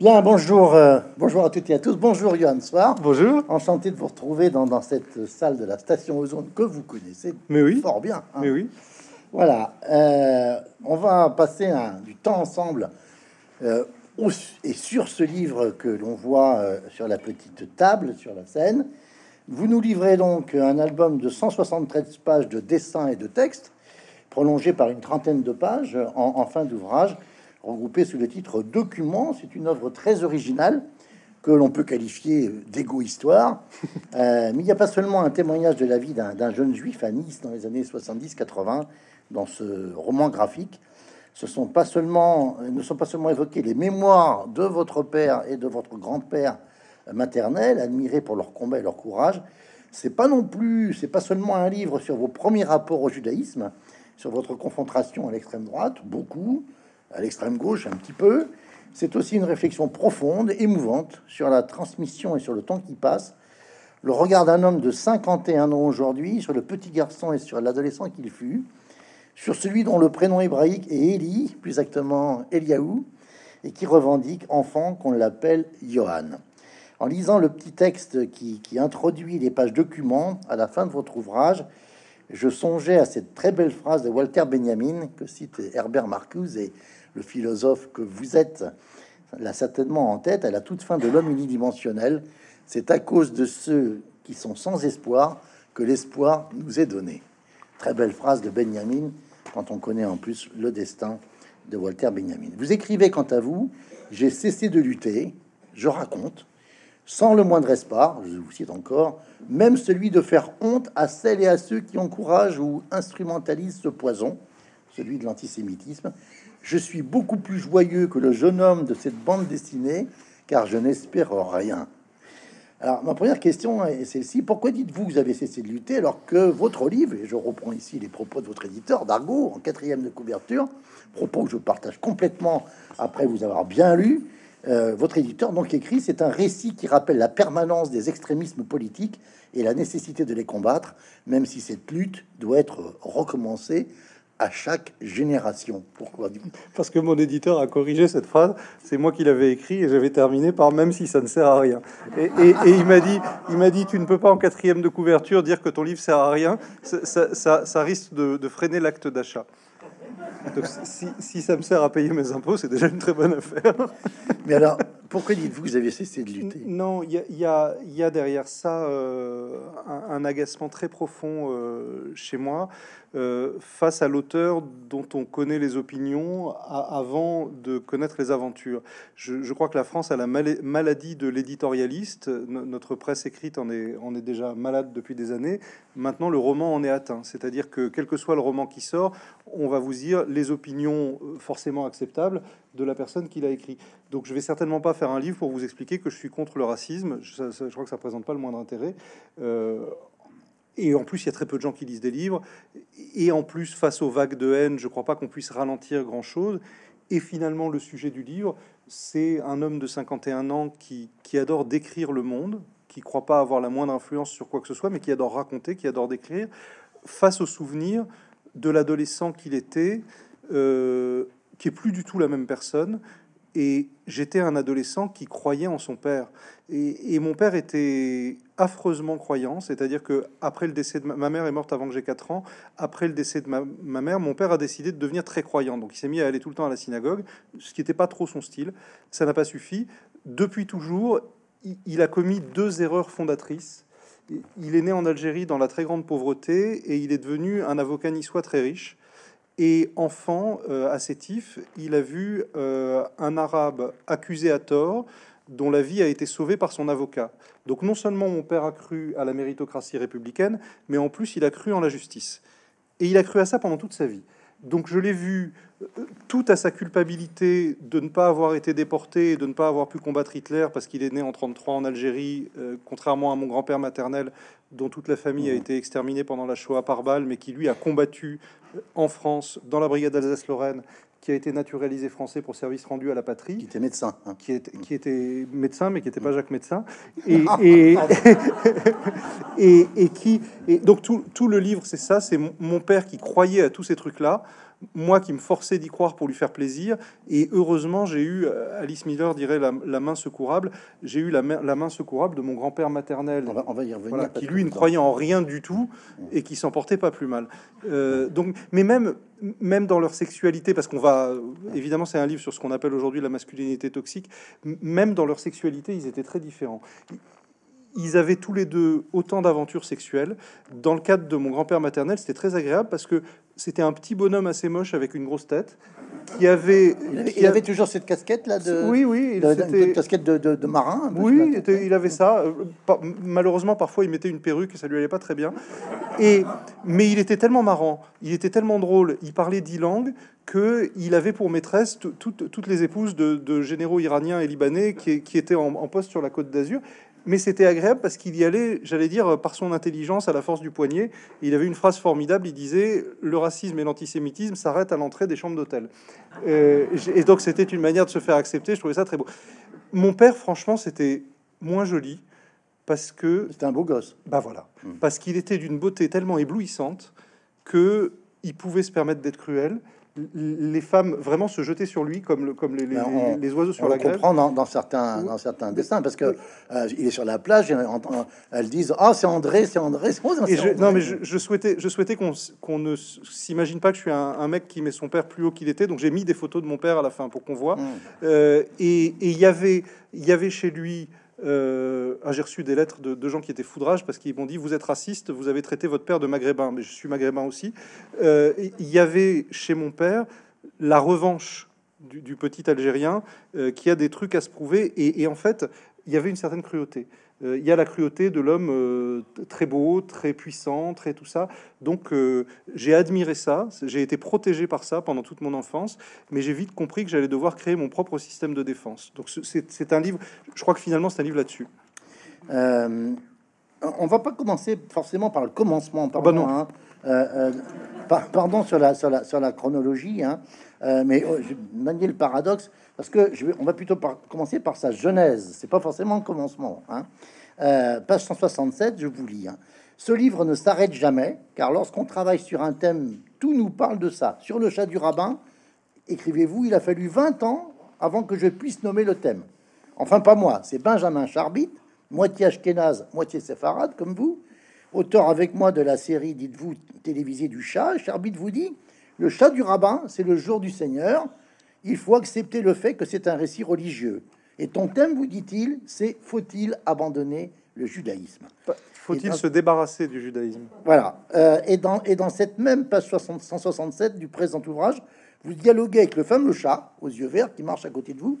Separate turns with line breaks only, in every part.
Bien, bonjour, euh, bonjour à toutes et à tous. Bonjour Johan Soir.
Bonjour.
Enchanté de vous retrouver dans, dans cette salle de la station Ozone que vous connaissez
Mais oui.
fort bien. hein.
Mais oui.
Voilà, euh, on va passer un- du temps ensemble euh, au- et sur ce livre que l'on voit euh, sur la petite table, sur la scène. Vous nous livrez donc un album de 173 pages de dessins et de textes, prolongé par une trentaine de pages en, en fin d'ouvrage, regroupé sous le titre Documents. C'est une œuvre très originale que l'on peut qualifier d'égo-histoire. Euh, mais il n'y a pas seulement un témoignage de la vie d'un jeune juif à Nice dans les années 70-80 dans ce roman graphique. Ce sont pas seulement, ne sont pas seulement évoquées les mémoires de votre père et de votre grand-père maternel, admirés pour leur combat et leur courage. C'est pas non plus, c'est pas seulement un livre sur vos premiers rapports au judaïsme, sur votre confrontation à l'extrême droite, beaucoup, à l'extrême gauche un petit peu. C'est aussi une réflexion profonde, émouvante sur la transmission et sur le temps qui passe. Le regard d'un homme de 51 ans aujourd'hui sur le petit garçon et sur l'adolescent qu'il fut, sur celui dont le prénom hébraïque est Élie, plus exactement Eliaou, et qui revendique enfant qu'on l'appelle Johan. En lisant le petit texte qui, qui introduit les pages documents à la fin de votre ouvrage, je songeais à cette très belle phrase de Walter Benjamin que cite Herbert Marcuse et le philosophe que vous êtes l'a certainement en tête à la toute fin de l'homme unidimensionnel. C'est à cause de ceux qui sont sans espoir que l'espoir nous est donné. Très belle phrase de Benjamin quand on connaît en plus le destin de Walter Benjamin. Vous écrivez quant à vous, j'ai cessé de lutter, je raconte, sans le moindre espoir, je vous cite encore, même celui de faire honte à celles et à ceux qui encouragent ou instrumentalisent ce poison, celui de l'antisémitisme. Je suis beaucoup plus joyeux que le jeune homme de cette bande dessinée, car je n'espère rien. Alors, ma première question est celle-ci. Pourquoi dites-vous que vous avez cessé de lutter alors que votre livre, et je reprends ici les propos de votre éditeur, Dargaud, en quatrième de couverture, propos que je partage complètement après vous avoir bien lu, euh, votre éditeur donc écrit c'est un récit qui rappelle la permanence des extrémismes politiques et la nécessité de les combattre, même si cette lutte doit être recommencée à chaque génération. Pourquoi?
Parce que mon éditeur a corrigé cette phrase. C'est moi qui l'avais écrit et j'avais terminé par même si ça ne sert à rien. Et, et- et il m'a dit, il m'a dit, tu ne peux pas en quatrième de couverture dire que ton livre sert à rien. Ça, ça- ça- ça risque de, de freiner l'acte d'achat. Donc, si, si ça me sert à payer mes impôts, c'est déjà une très bonne affaire.
Mais alors, pourquoi dites-vous que vous avez cessé de lutter?
Non, il y a, derrière ça euh, un, un agacement très profond euh, chez moi euh, face à l'auteur dont on connaît les opinions avant de connaître les aventures. Je, crois que la France a la mal- maladie de l'éditorialiste. No- notre presse écrite en est, est déjà malade depuis des années. Maintenant, le roman en est atteint. C'est-à-dire que quel que soit le roman qui sort, on va vous dire les opinions forcément acceptables de la personne qui l'a écrit. Donc je vais certainement pas faire un livre pour vous expliquer que je suis contre le racisme. Je, crois que ça présente pas le moindre intérêt. Euh, et en plus, il y a très peu de gens qui lisent des livres. Et en plus, face aux vagues de haine, je crois pas qu'on puisse ralentir grand-chose. Et finalement, le sujet du livre, c'est un homme de 51 ans qui, qui adore décrire le monde, qui croit pas avoir la moindre influence sur quoi que ce soit, mais qui adore raconter, qui adore décrire, face aux souvenirs de l'adolescent qu'il était, euh, qui est plus du tout la même personne. Et j'étais un adolescent qui croyait en son père. Et, mon père était affreusement croyant, c'est-à-dire que après le décès de ma, mère est morte avant que j'ai 4 ans. Après le décès de ma, ma mère, mon père a décidé de devenir très croyant. Donc il s'est mis à aller tout le temps à la synagogue, ce qui n'était pas trop son style. Ça n'a pas suffi. Depuis toujours, il, il a commis deux erreurs fondatrices. Il est né en Algérie dans la très grande pauvreté et il est devenu un avocat niçois très riche. Et enfant, euh, assétif, il a vu euh, un arabe accusé à tort, dont la vie a été sauvée par son avocat. Donc non seulement mon père a cru à la méritocratie républicaine, mais en plus il a cru en la justice. Et il a cru à ça pendant toute sa vie. Donc je l'ai vu euh, tout à sa culpabilité de ne pas avoir été déporté de ne pas avoir pu combattre Hitler parce qu'il est né en 33 en Algérie, contrairement à mon grand-père maternel dont toute la famille a été exterminée pendant la Shoah par balle, mais qui lui a combattu euh, en France dans la brigade Alsace-Lorraine, qui a été naturalisé français pour service rendu à la patrie
Qui était médecin. hein.
qui était, qui était médecin, mais qui n'était pas Jacques Médecin, et, et, et, et qui... Et donc tout, tout le livre, c'est ça, c'est mon, mon père qui croyait à tous ces trucs-là, moi qui me forçais d'y croire pour lui faire plaisir. Et heureusement, j'ai eu, euh, Alice Miller dirait la, main secourable, j'ai eu la, la, main secourable de mon grand-père maternel,
on va, y revenir
qui lui ne croyait en rien du tout et qui s'en portait pas plus mal. Euh, donc, mais même, même dans leur sexualité, parce qu'on va, évidemment, c'est un livre sur ce qu'on appelle aujourd'hui la masculinité toxique, même dans leur sexualité, ils étaient très différents ils avaient tous les deux autant d'aventures sexuelles. Dans le cadre de mon grand-père maternel, c'était très agréable parce que c'était un petit bonhomme assez moche avec une grosse tête qui avait.
Il avait, toujours cette casquette là de.
Oui, oui.
une casquette de, marin.
Oui, il avait ça. Malheureusement, parfois, il mettait une perruque et ça lui allait pas très bien. Et mais il était tellement marrant, il était tellement drôle, il parlait dix langues que il avait pour maîtresse toutes les épouses de, généraux iraniens et libanais qui, étaient en, en poste sur la côte d'Azur mais c'était agréable parce qu'il y allait, j'allais dire, par son intelligence, à la force du poignet. Il avait une phrase formidable. Il disait Le racisme et l'antisémitisme s'arrêtent à l'entrée des chambres d'hôtel. Euh, et donc, c'était une manière de se faire accepter. Je trouvais ça très beau. Mon père, franchement, c'était moins joli parce que.
C'était un beau gosse.
Bah voilà. Hmm. Parce qu'il était d'une beauté tellement éblouissante que il pouvait se permettre d'être cruel les femmes vraiment se jetaient sur lui comme, le, comme les, les, ben, oiseaux sur la grève.
On comprend dans, certains, dans certains dessins parce que euh, il est sur la plage et elles disent ah c'est André c'est André,
non mais je, souhaitais je souhaitais qu'on ne s'imagine pas que je suis un, mec qui met son père plus haut qu'il était donc j'ai mis des photos de mon père à la fin pour qu'on voit. Hmm. euh, et il y avait il y avait chez lui euh, ah, j'ai reçu des lettres de, gens qui étaient foudrages parce qu'ils m'ont dit vous êtes raciste, vous avez traité votre père de maghrébin, mais je suis maghrébin aussi. Euh, il y avait chez mon père la revanche du, petit Algérien euh, qui a des trucs à se prouver et en fait il y avait une certaine cruauté. Euh, il y a la cruauté de l'homme euh, très beau, très puissant, très tout ça. Donc euh, j'ai admiré ça, j'ai été protégé par ça pendant toute mon enfance, mais j'ai vite compris que j'allais devoir créer mon propre système de défense. Donc c'est un livre, je crois que finalement c'est un livre là-dessus.
on va pas commencer forcément par le commencement, pardon, ah bah hein. pardon sur la, sur la, sur la chronologie, hein. mais je manier le paradoxe parce que je vais, on va plutôt commencer par sa genèse. C'est pas forcément le commencement. Hein. Euh, page 167, je vous lis. Hein. Ce livre ne s'arrête jamais, car lorsqu'on travaille sur un thème, tout nous parle de ça. Sur le chat du rabbin, écrivez-vous, il a fallu 20 ans avant que je puisse nommer le thème. Enfin, pas moi, c'est Benjamin Charbit, moitié ashkénaze, moitié séfarade, comme vous, auteur avec moi de la série, dites-vous, télévisée du chat. Charbit vous dit Le chat du rabbin, c'est le jour du Seigneur il faut accepter le fait que c'est un récit religieux. Et ton thème, vous dit-il, c'est faut-il abandonner le judaïsme
Faut-il se débarrasser du judaïsme
Voilà. Euh, et, dans, et dans cette même page 167 du présent ouvrage, vous dialoguez avec le fameux chat aux yeux verts qui marche à côté de vous.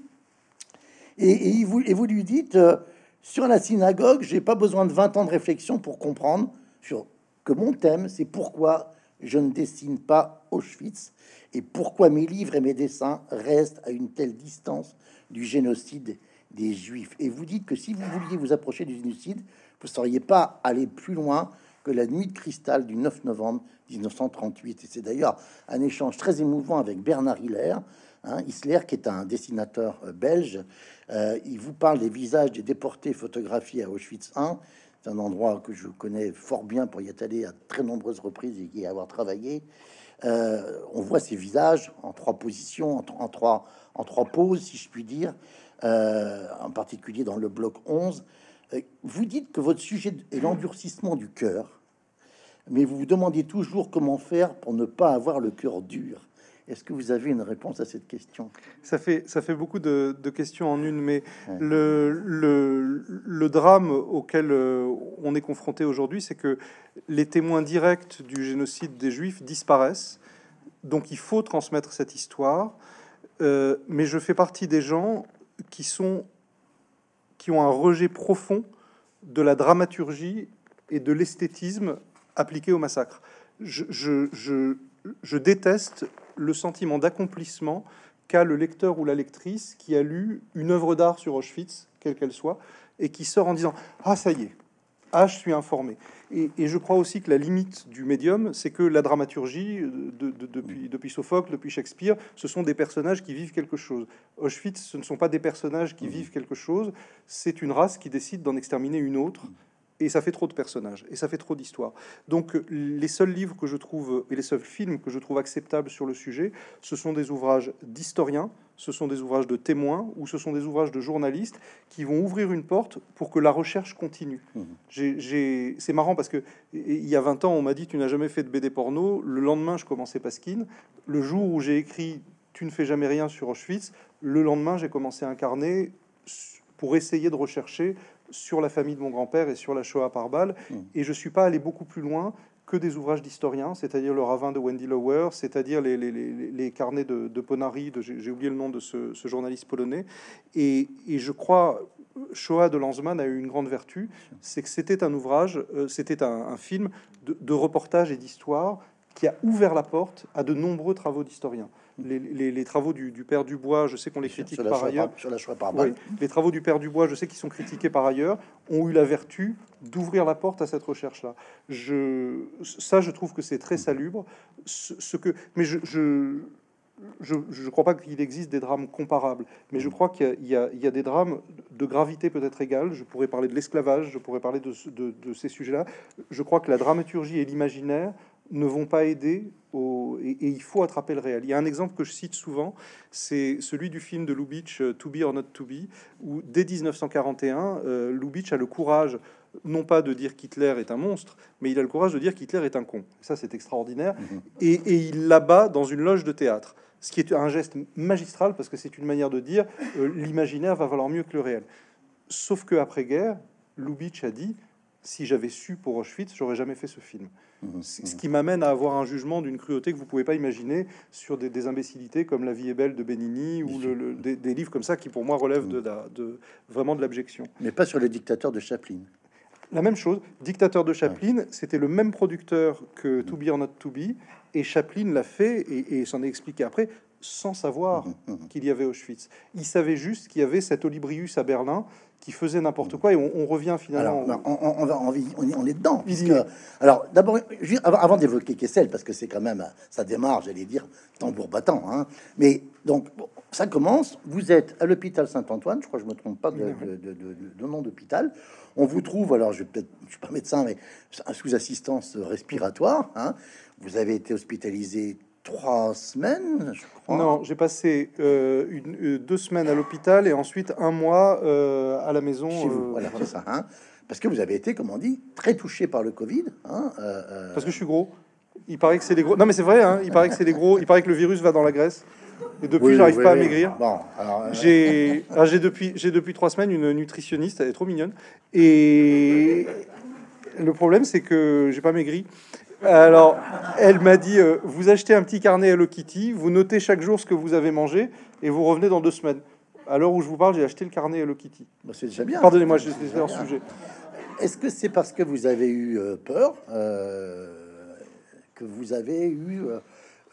Et, vous, et vous, lui dites euh, Sur la synagogue, j'ai pas besoin de 20 ans de réflexion pour comprendre sur, que mon thème, c'est pourquoi je ne dessine pas Auschwitz et pourquoi mes livres et mes dessins restent à une telle distance du génocide des Juifs? Et vous dites que si vous vouliez vous approcher du génocide, vous ne sauriez pas aller plus loin que la nuit de cristal du 9 novembre 1938. Et c'est d'ailleurs un échange très émouvant avec Bernard Hiller, hein, Isler, qui est un dessinateur euh, belge. Euh, il vous parle des visages des déportés photographiés à Auschwitz 1. C'est un endroit que je connais fort bien pour y être allé à très nombreuses reprises et y avoir travaillé. Euh, on voit ces visages en trois positions, en, trois, en trois poses, si je puis dire, euh, en particulier dans le bloc 11. Euh, vous dites que votre sujet est l'endurcissement du cœur, mais vous vous demandez toujours comment faire pour ne pas avoir le cœur dur. Est-ce que vous avez une réponse à cette question?
Ça fait, ça fait beaucoup de, questions en une, mais le, le, le, drame auquel euh, on est confronté aujourd'hui, c'est que les témoins directs du génocide des Juifs disparaissent. Donc il faut transmettre cette histoire. Euh, mais je fais partie des gens qui, sont, qui ont un rejet profond de la dramaturgie et de l'esthétisme appliqué au massacre. Je, je, je, je déteste le sentiment d'accomplissement qu'a le lecteur ou la lectrice qui a lu une œuvre d'art sur Auschwitz, quelle qu'elle soit, et qui sort en disant Ah, ça y est, ah, je suis informé. Et, je crois aussi que la limite du médium, c'est que la dramaturgie, de, depuis, depuis Sophocle, depuis Shakespeare, ce sont des personnages qui vivent quelque chose. Auschwitz, ce ne sont pas des personnages qui vivent quelque chose, c'est une race qui décide d'en exterminer une autre et ça fait trop de personnages et ça fait trop d'histoires. Donc les seuls livres que je trouve et les seuls films que je trouve acceptables sur le sujet, ce sont des ouvrages d'historiens, ce sont des ouvrages de témoins ou ce sont des ouvrages de journalistes qui vont ouvrir une porte pour que la recherche continue. Mmh. C'est marrant parce que il y a 20 ans, on m'a dit tu n'as jamais fait de BD porno. Le lendemain, je commençais Pasquine. Le jour où j'ai écrit tu ne fais jamais rien sur Auschwitz, le lendemain, j'ai commencé à incarner pour essayer de rechercher sur la famille de mon grand-père et sur la Shoah par balle. Hmm. Et je suis pas allé beaucoup plus loin que des ouvrages d'historiens, c'est-à-dire le ravin de Wendy Lower, c'est-à-dire les, les, les, carnets de, de Ponari, j'ai oublié le nom de ce, journaliste polonais. Et, et, je crois, Shoah de Lanzmann a eu une grande vertu, c'est que c'était un ouvrage, euh, c'était un, un, film de, de reportage et d'histoire qui a ouvert la porte à de nombreux travaux d'historiens les, travaux du, père Dubois, je sais qu'on les critique par ailleurs.
sur la par
Les travaux du père Dubois, je sais qu'ils sont critiqués par ailleurs, ont eu la vertu d'ouvrir la porte à cette recherche-là. Je, ça, je trouve que c'est très salubre. Ce, que, mais je, je ne crois pas qu'il existe des drames comparables, mais je crois qu'il y, y, a des drames de gravité peut-être égale. Je pourrais parler de l'esclavage, je pourrais parler de, de ces sujets-là. Je crois que la dramaturgie et l'imaginaire ne vont pas aider au, et, il faut attraper le réel. Il y a un exemple que je cite souvent, c'est celui du film de Lubitsch, euh, To Be or Not To Be, où dès 1941, euh, Lubitsch a le courage non pas de dire qu'Hitler est un monstre, mais il a le courage de dire qu'Hitler est un con. Ça, c'est extraordinaire. Mhm. Et, et, il l'abat dans une loge de théâtre, ce qui est un geste magistral parce que c'est une manière de dire euh, l'imaginaire va valoir mieux que le réel. Sauf que après guerre, Lubitsch a dit si j'avais su pour Auschwitz, j'aurais jamais fait ce film. Mhm. Ce qui m'amène à avoir un jugement d'une cruauté que vous pouvez pas imaginer sur des, imbécilités comme La vie est belle de Benigni ou le, des, livres comme ça qui pour moi relèvent de, mhm. de, vraiment de l'abjection.
Mais pas sur le dictateur de Chaplin.
La même chose, Dictateur de Chaplin, c'était le même producteur que mhm. To Be or Not To Be, et Chaplin l'a fait et, et s'en est expliqué après sans savoir qu'il y avait Auschwitz. Il savait juste qu'il y avait cet Olibrius à Berlin qui faisait n'importe quoi et on, revient finalement.
Alors, on, va, on, est dedans. alors d'abord, avant, d'évoquer Kessel, parce que c'est quand même, ça démarre, j'allais dire, tambour battant. Hein. Mais donc, ça commence. Vous êtes à l'hôpital Saint-Antoine, je crois que je me trompe pas de, de, nom d'hôpital. On vous trouve, alors je je suis pas médecin, mais sous assistance respiratoire. Hein. Vous avez été hospitalisé trois semaines, je crois.
Non, j'ai passé euh, une, euh, deux semaines à l'hôpital et ensuite un mois euh, à la maison.
Chez vous, voilà, c'est ça. Hein Parce que vous avez été, comme on dit, très touché par le Covid. Hein
Parce que je suis gros. Il paraît que c'est des gros. Non, mais c'est vrai. Hein il paraît que c'est des gros. Il paraît que le virus va dans la graisse. Et depuis, j'arrive pas à maigrir. Bon, j'ai, j'ai depuis, j'ai depuis trois semaines une nutritionniste. Elle est trop mignonne. Et le problème, c'est que j'ai pas maigri. Alors, elle m'a dit euh, vous achetez un petit carnet Hello Kitty, vous notez chaque jour ce que vous avez mangé et vous revenez dans deux semaines. À l'heure où je vous parle, j'ai acheté le carnet Hello Kitty.
Bah, c'est déjà bien.
Pardonnez-moi, je suis hors sujet.
Est-ce que c'est parce que vous avez eu euh, peur euh, que vous avez eu,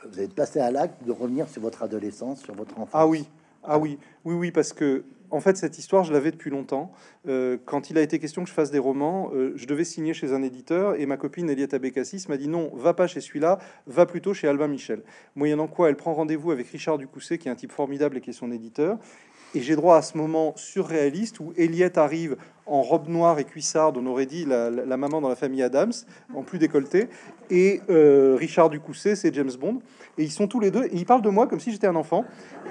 vous êtes passé à l'acte de revenir sur votre adolescence, sur votre enfance?
Ah oui, ah oui, oui, oui, parce que en fait, cette histoire, je l'avais depuis longtemps. Euh, quand il a été question que je fasse des romans, euh, je devais signer chez un éditeur et ma copine Eliette Bécassis m'a dit non, va pas chez celui-là, va plutôt chez Albin Michel. Moyennant quoi, elle prend rendez-vous avec Richard Ducousset, qui est un type formidable et qui est son éditeur. Et j'ai droit à ce moment surréaliste où Eliette arrive en robe noire et cuissarde, on aurait dit la, maman dans la famille Adams, en plus décolleté, et euh, Richard Ducousset, c'est James Bond, et ils sont tous les deux, et ils parlent de moi comme si j'étais un enfant,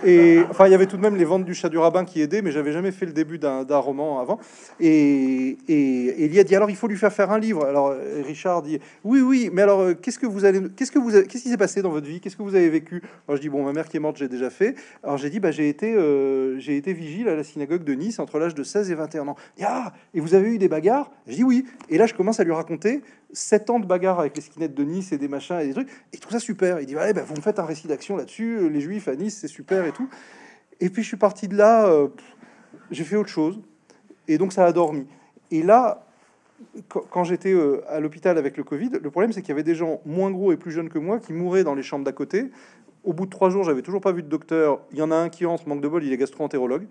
et enfin il y avait tout de même les ventes du chat du rabbin qui aidaient, mais j'avais jamais fait le début d'un roman avant, et, et, et, a dit alors il faut lui faire faire un livre, alors Richard dit oui oui, mais alors qu'est-ce que vous allez, qu'est-ce que vous, qu'est-ce qui s'est passé dans votre vie, qu'est-ce que vous avez vécu? Alors je dis bon ma mère qui est morte j'ai déjà fait, alors j'ai dit bah j'ai été, euh, j'ai été vigile à la synagogue de Nice entre l'âge de 16 et 21 ans. Ah, et vous avez eu des bagarres? Je dis oui. Et là, je commence à lui raconter sept ans de bagarres avec les skinettes de Nice et des machins et des trucs. Et trouve ça super. Il dit ben, vous me faites un récit d'action là-dessus. Les Juifs à Nice, c'est super et tout. Et puis je suis parti de là. Euh, j'ai fait autre chose. Et donc ça a dormi. Et là, quand j'étais euh, à l'hôpital avec le Covid, le problème c'est qu'il y avait des gens moins gros et plus jeunes que moi qui mouraient dans les chambres d'à côté au bout de trois jours, j'avais toujours pas vu de docteur. Il y en a un qui entre, manque de bol, il est gastro-entérologue.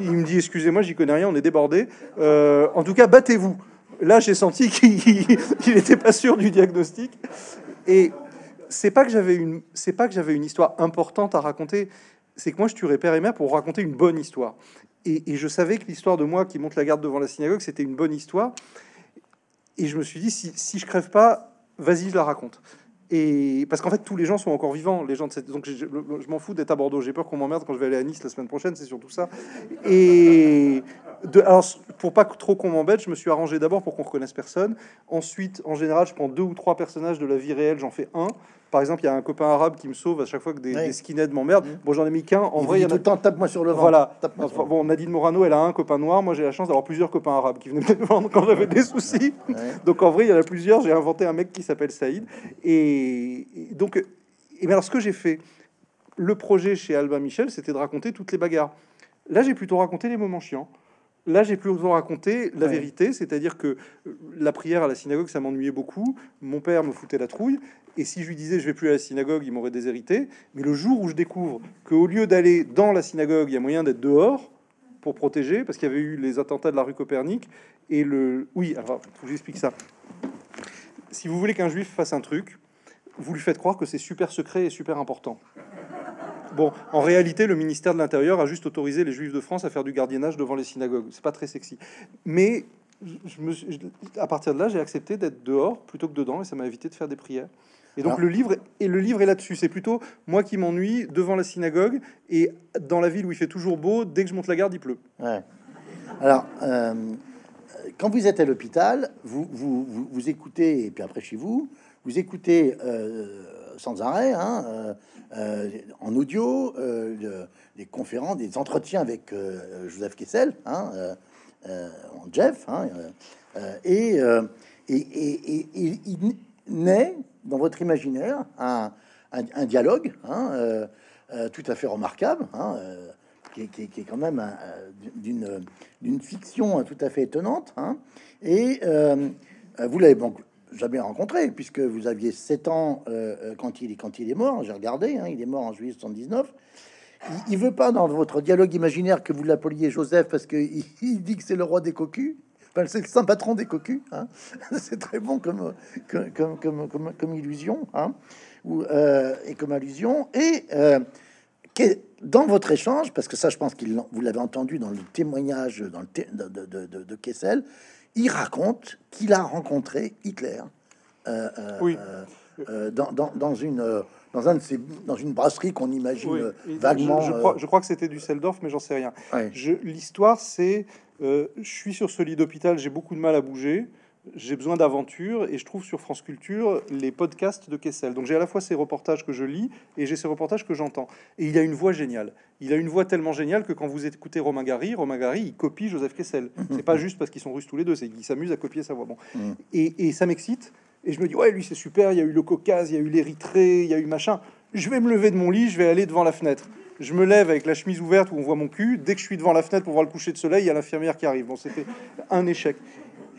Il me dit Excusez-moi, j'y connais rien, on est débordé. Euh, en tout cas, battez-vous. Là, j'ai senti qu'il n'était pas sûr du diagnostic. Et c'est pas que j'avais une, une histoire importante à raconter. C'est que moi, je tuerais père et mère pour raconter une bonne histoire. Et, et je savais que l'histoire de moi qui monte la garde devant la synagogue, c'était une bonne histoire. Et je me suis dit, si, si je crève pas, vas-y, je la raconte. Et parce qu'en fait, tous les gens sont encore vivants, les gens de cette. Donc, je, m'en fous d'être à Bordeaux. J'ai peur qu'on m'emmerde quand je vais aller à Nice la semaine prochaine. C'est surtout ça. Et de, alors, pour pas trop qu'on m'embête, je me suis arrangé d'abord pour qu'on reconnaisse personne. Ensuite, en général, je prends deux ou trois personnages de la vie réelle. J'en fais un. Par exemple, il y a un copain arabe qui me sauve à chaque fois que des, des skinheads m'emmerdent.
Mhm.
Bon, j'en ai mis qu'un. En
Il
vrai, il y en
dit tout
a
le temps, tape-moi sur le ventre.
voilà.
sur
Enfin,
le
bon, Nadine Morano, elle a un copain noir. Moi, j'ai la chance d'avoir plusieurs copains arabes qui venaient me défendre quand j'avais des soucis.
Ouais.
Donc, en vrai, il y en a plusieurs. J'ai inventé un mec qui s'appelle Saïd. Et, et donc, et bien alors, ce que j'ai fait, le projet chez Albin Michel, c'était de raconter toutes les bagarres. Là, j'ai plutôt raconté les moments chiants. Là, j'ai plutôt raconté la
Ouais.
vérité, c'est-à-dire que euh, la prière à la synagogue, ça m'ennuyait beaucoup. Mon père me foutait la trouille. Et si je lui disais je vais plus à la synagogue, il m'aurait déshérité. Mais le jour où je découvre qu'au lieu d'aller dans la synagogue, il y a moyen d'être dehors pour protéger, parce qu'il y avait eu les attentats de la rue Copernic. Et le. Oui, alors, faut que j'explique ça. Si vous voulez qu'un juif fasse un truc, vous lui faites croire que c'est super secret et super important. Bon, en réalité, le ministère de l'Intérieur a juste autorisé les Juifs de France à faire du gardiennage devant les synagogues. C'est pas très sexy. Mais je me suis- je- à partir de là, j'ai accepté d'être dehors plutôt que dedans, et ça m'a évité de faire des prières. Et donc
Alors-
le livre et le livre est là-dessus. C'est plutôt moi qui m'ennuie devant la synagogue et dans la ville où il fait toujours beau. Dès que je monte la garde, il pleut.
Ouais. Alors, euh, quand vous êtes à l'hôpital, vous, vous, vous, vous écoutez, et puis après chez vous, vous écoutez euh, sans arrêt, hein, euh, euh, en audio, euh, le- des conférences, des entretiens avec Joseph Kessel, hein, en Jeff, hein, et, et, il naît dans votre imaginaire un, dialogue hein, tout à fait remarquable, hein, qui, est, quand même un, d'une fiction tout à fait étonnante. hein. Et vous l'avez donc jamais rencontré, puisque vous aviez 7 ans euh, euh, quand, il, quand il est mort. J'ai regardé, hein, il est mort en juillet 79. Il, il veut pas dans votre dialogue imaginaire que vous l'appeliez Joseph parce qu'il il dit que c'est le roi des cocus. Enfin, c'est le saint patron des cocus. hein. C'est très bon comme, comme, comme, comme, illusion hein, ou, euh, et comme allusion. Et que- dans votre échange, parce que ça, je pense l'en- vous l'avez entendu dans le témoignage dans le de, de- de- de Kessel, il raconte qu'il a rencontré Hitler euh, euh,
Oui.
euh, dans, dans, dans une dans un de ces, dans une brasserie qu'on imagine
Oui.
vaguement.
Je, je crois, je crois que c'était du Seldorf, mais j'en sais rien. L'histoire, c'est je suis sur ce lit d'hôpital, j'ai beaucoup de mal à bouger, j'ai besoin d'aventure, et je trouve sur France Culture les podcasts de Kessel. Donc j'ai à la fois ces reportages que je lis et j'ai ces reportages que j'entends. Et il a une voix géniale. Il a une voix tellement géniale que quand vous écoutez Romain Gary, Romain Gary, il copie Joseph Kessel. C'est pas juste parce qu'ils sont russes tous les deux, c'est qu'ils s'amusent à copier sa voix. Bon.
Mhm.
Et, et ça m'excite. Et je me dis, ouais, lui, c'est super. Il y a eu le Caucase, il y a eu l'Érythrée, il y a eu machin. Je vais me lever de mon lit, je vais aller devant la fenêtre. Je me lève avec la chemise ouverte où on voit mon cul. Dès que je suis devant la fenêtre pour voir le coucher de soleil, il y a l'infirmière qui arrive. Bon, c'était un échec.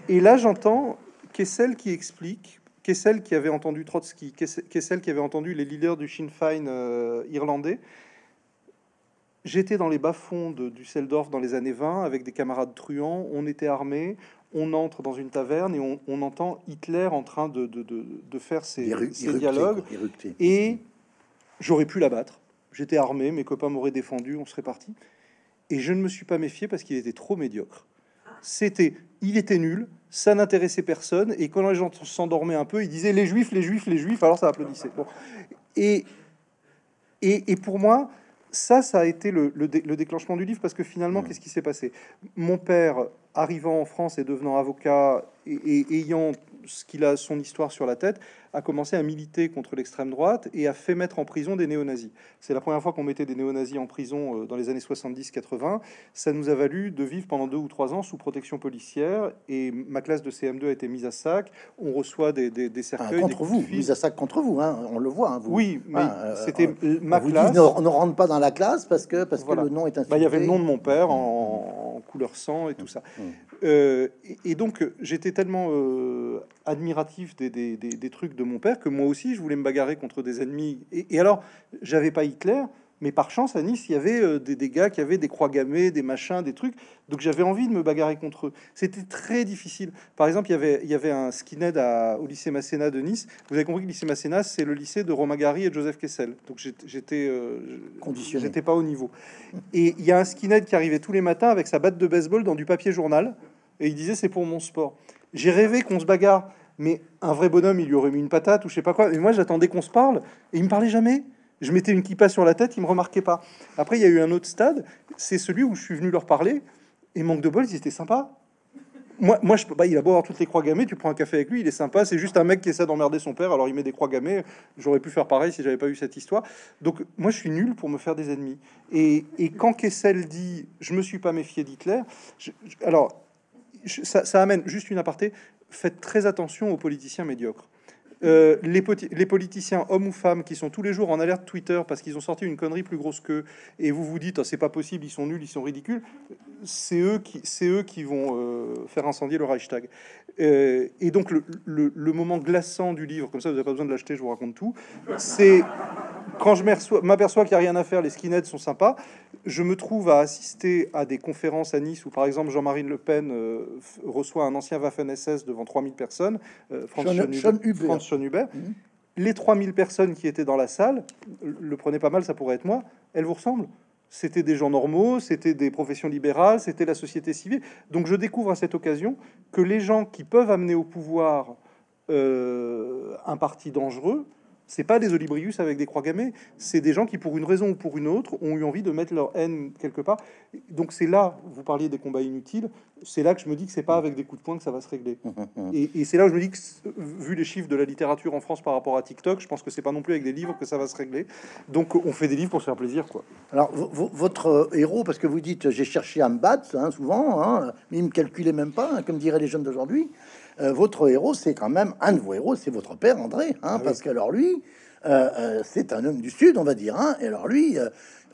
Et là, j'entends Kessel qui explique, Kessel qui avait entendu Trotsky, Kessel qui avait entendu les leaders du Sinn Féin euh, irlandais. J'étais dans les bas-fonds de Düsseldorf dans les années 20 avec des camarades truands. On était armés. On entre dans une taverne et on, on entend Hitler en train de, de, de, de faire ses,
Irru-
ses
irrupté,
dialogues.
irrupté.
Et j'aurais pu l'abattre. J'étais armé, mes copains m'auraient défendu, on serait parti. Et je ne me suis pas méfié parce qu'il était trop médiocre. C'était, il était nul, ça n'intéressait personne. Et quand les gens s'endormaient un peu, ils disaient les juifs, les juifs, les juifs. Alors ça applaudissait. Bon. Et, et, et pour moi, ça, ça a été le, le dé- le déclenchement du livre parce que finalement,
Mm.
qu'est-ce qui s'est passé? Mon père, arrivant en France et devenant avocat et, et ayant ce qu'il a son histoire sur la tête, a commencé à militer contre l'extrême droite et a fait mettre en prison des néo-nazis. C'est la première fois qu'on mettait des néo-nazis en prison euh, dans les années 70-80. Ça nous a valu de vivre pendant deux ou trois ans sous protection policière et ma classe de CM2 a été mise à sac. On reçoit des, des, des
Ah,
cercueils. des
contre vous, mise à sac contre vous, hein, on le voit. hein, vous.
Oui, mais
Ah, euh,
c'était
on-
ma
on vous
classe.
ne, ne rentre pas dans la classe parce que parce
Voilà.
que le nom est.
Bah, il y avait le nom de mon père en, en couleur sang et tout ça.
Mm.
Euh, et, donc, j'étais tellement euh, admiratif des, des- des- des trucs de mon père que moi aussi, je voulais me bagarrer contre des ennemis. Et, et alors, j'avais pas Hitler, mais par chance, à Nice, il y avait euh, des, des gars qui avaient des croix gammées, des machins, des trucs. Donc, j'avais envie de me bagarrer contre eux. C'était très difficile. Par exemple, il y avait, il y avait un skinhead à- au lycée Masséna de Nice. Vous avez compris que le lycée Masséna, c'est le lycée de Romain Gary et Joseph Kessel. Donc, j'étais- j'étais euh,
Conditionné.
J'étais pas au niveau. Et il y a un skinhead qui arrivait tous les matins avec sa batte de baseball dans du papier journal et il disait c'est pour mon sport. J'ai rêvé qu'on se bagarre, mais un vrai bonhomme, il lui aurait mis une patate ou je sais pas quoi. Et moi, j'attendais qu'on se parle et il me parlait jamais. Je mettais une kippa sur la tête, il me remarquait pas. Après, il y a eu un autre stade, c'est celui où je suis venu leur parler et manque de bol, ils étaient sympas. Moi, je pas. Il a beau avoir toutes les croix gammées, tu prends un café avec lui, il est sympa. C'est juste un mec qui essaie d'emmerder son père, alors il met des croix gammées. J'aurais pu faire pareil si j'avais pas eu cette histoire. Donc, moi, je suis nul pour me faire des ennemis. Et, quand Kessel dit, je me suis pas méfié d'Hitler, alors ça, ça amène juste une aparté. Faites très attention aux politiciens médiocres. Euh, les, politiciens, hommes ou femmes, qui sont tous les jours en alerte Twitter parce qu'ils ont sorti une connerie plus grosse qu'eux, et vous vous dites, Ah, c'est pas possible, ils sont nuls, ils sont ridicules, c'est eux qui, eux qui vont euh, faire incendier le Reichstag. Euh, et donc, le- le moment glaçant du livre, comme ça, vous n'avez pas besoin de l'acheter, je vous raconte tout, c'est quand je m'aperçois qu'il n'y a rien à faire, les skinheads sont sympas, je me trouve à assister à des conférences à Nice où, par exemple, Jean-Marie Le Pen euh, reçoit un ancien Waffen-SS devant 3000 personnes, euh, Franz Schoenhuber- Schoenhuber.
Mhm.
Les 3000 personnes qui étaient dans la salle, le prenez pas mal, ça pourrait être moi, elles vous ressemblent. C'était des gens normaux, c'était des professions libérales, c'était la société civile. Donc je découvre à cette occasion que les gens qui peuvent amener au pouvoir euh, un parti dangereux, c'est pas des olibrius avec des croix gammées, c'est des gens qui, pour une raison ou pour une autre, ont eu envie de mettre leur haine quelque part. Donc c'est là, vous parliez des combats inutiles, c'est là que je me dis que c'est pas avec des coups de poing que ça va se régler. Et, et c'est là où je me dis que, vu les chiffres de la littérature en France par rapport à TikTok, je pense que c'est pas non plus avec des livres que ça va se régler. Donc on fait des livres pour se faire plaisir, quoi.
Alors, vo- vo- votre euh, héros, parce que vous dites j'ai cherché à me battre, hein, souvent, hein, mais il me calculait même pas, hein, comme diraient les jeunes d'aujourd'hui. Euh, votre héros, c'est quand même un de vos héros, c'est votre père André, hein, parce qu'alors lui, euh, euh, c'est un homme du Sud, on va dire, hein, et alors lui,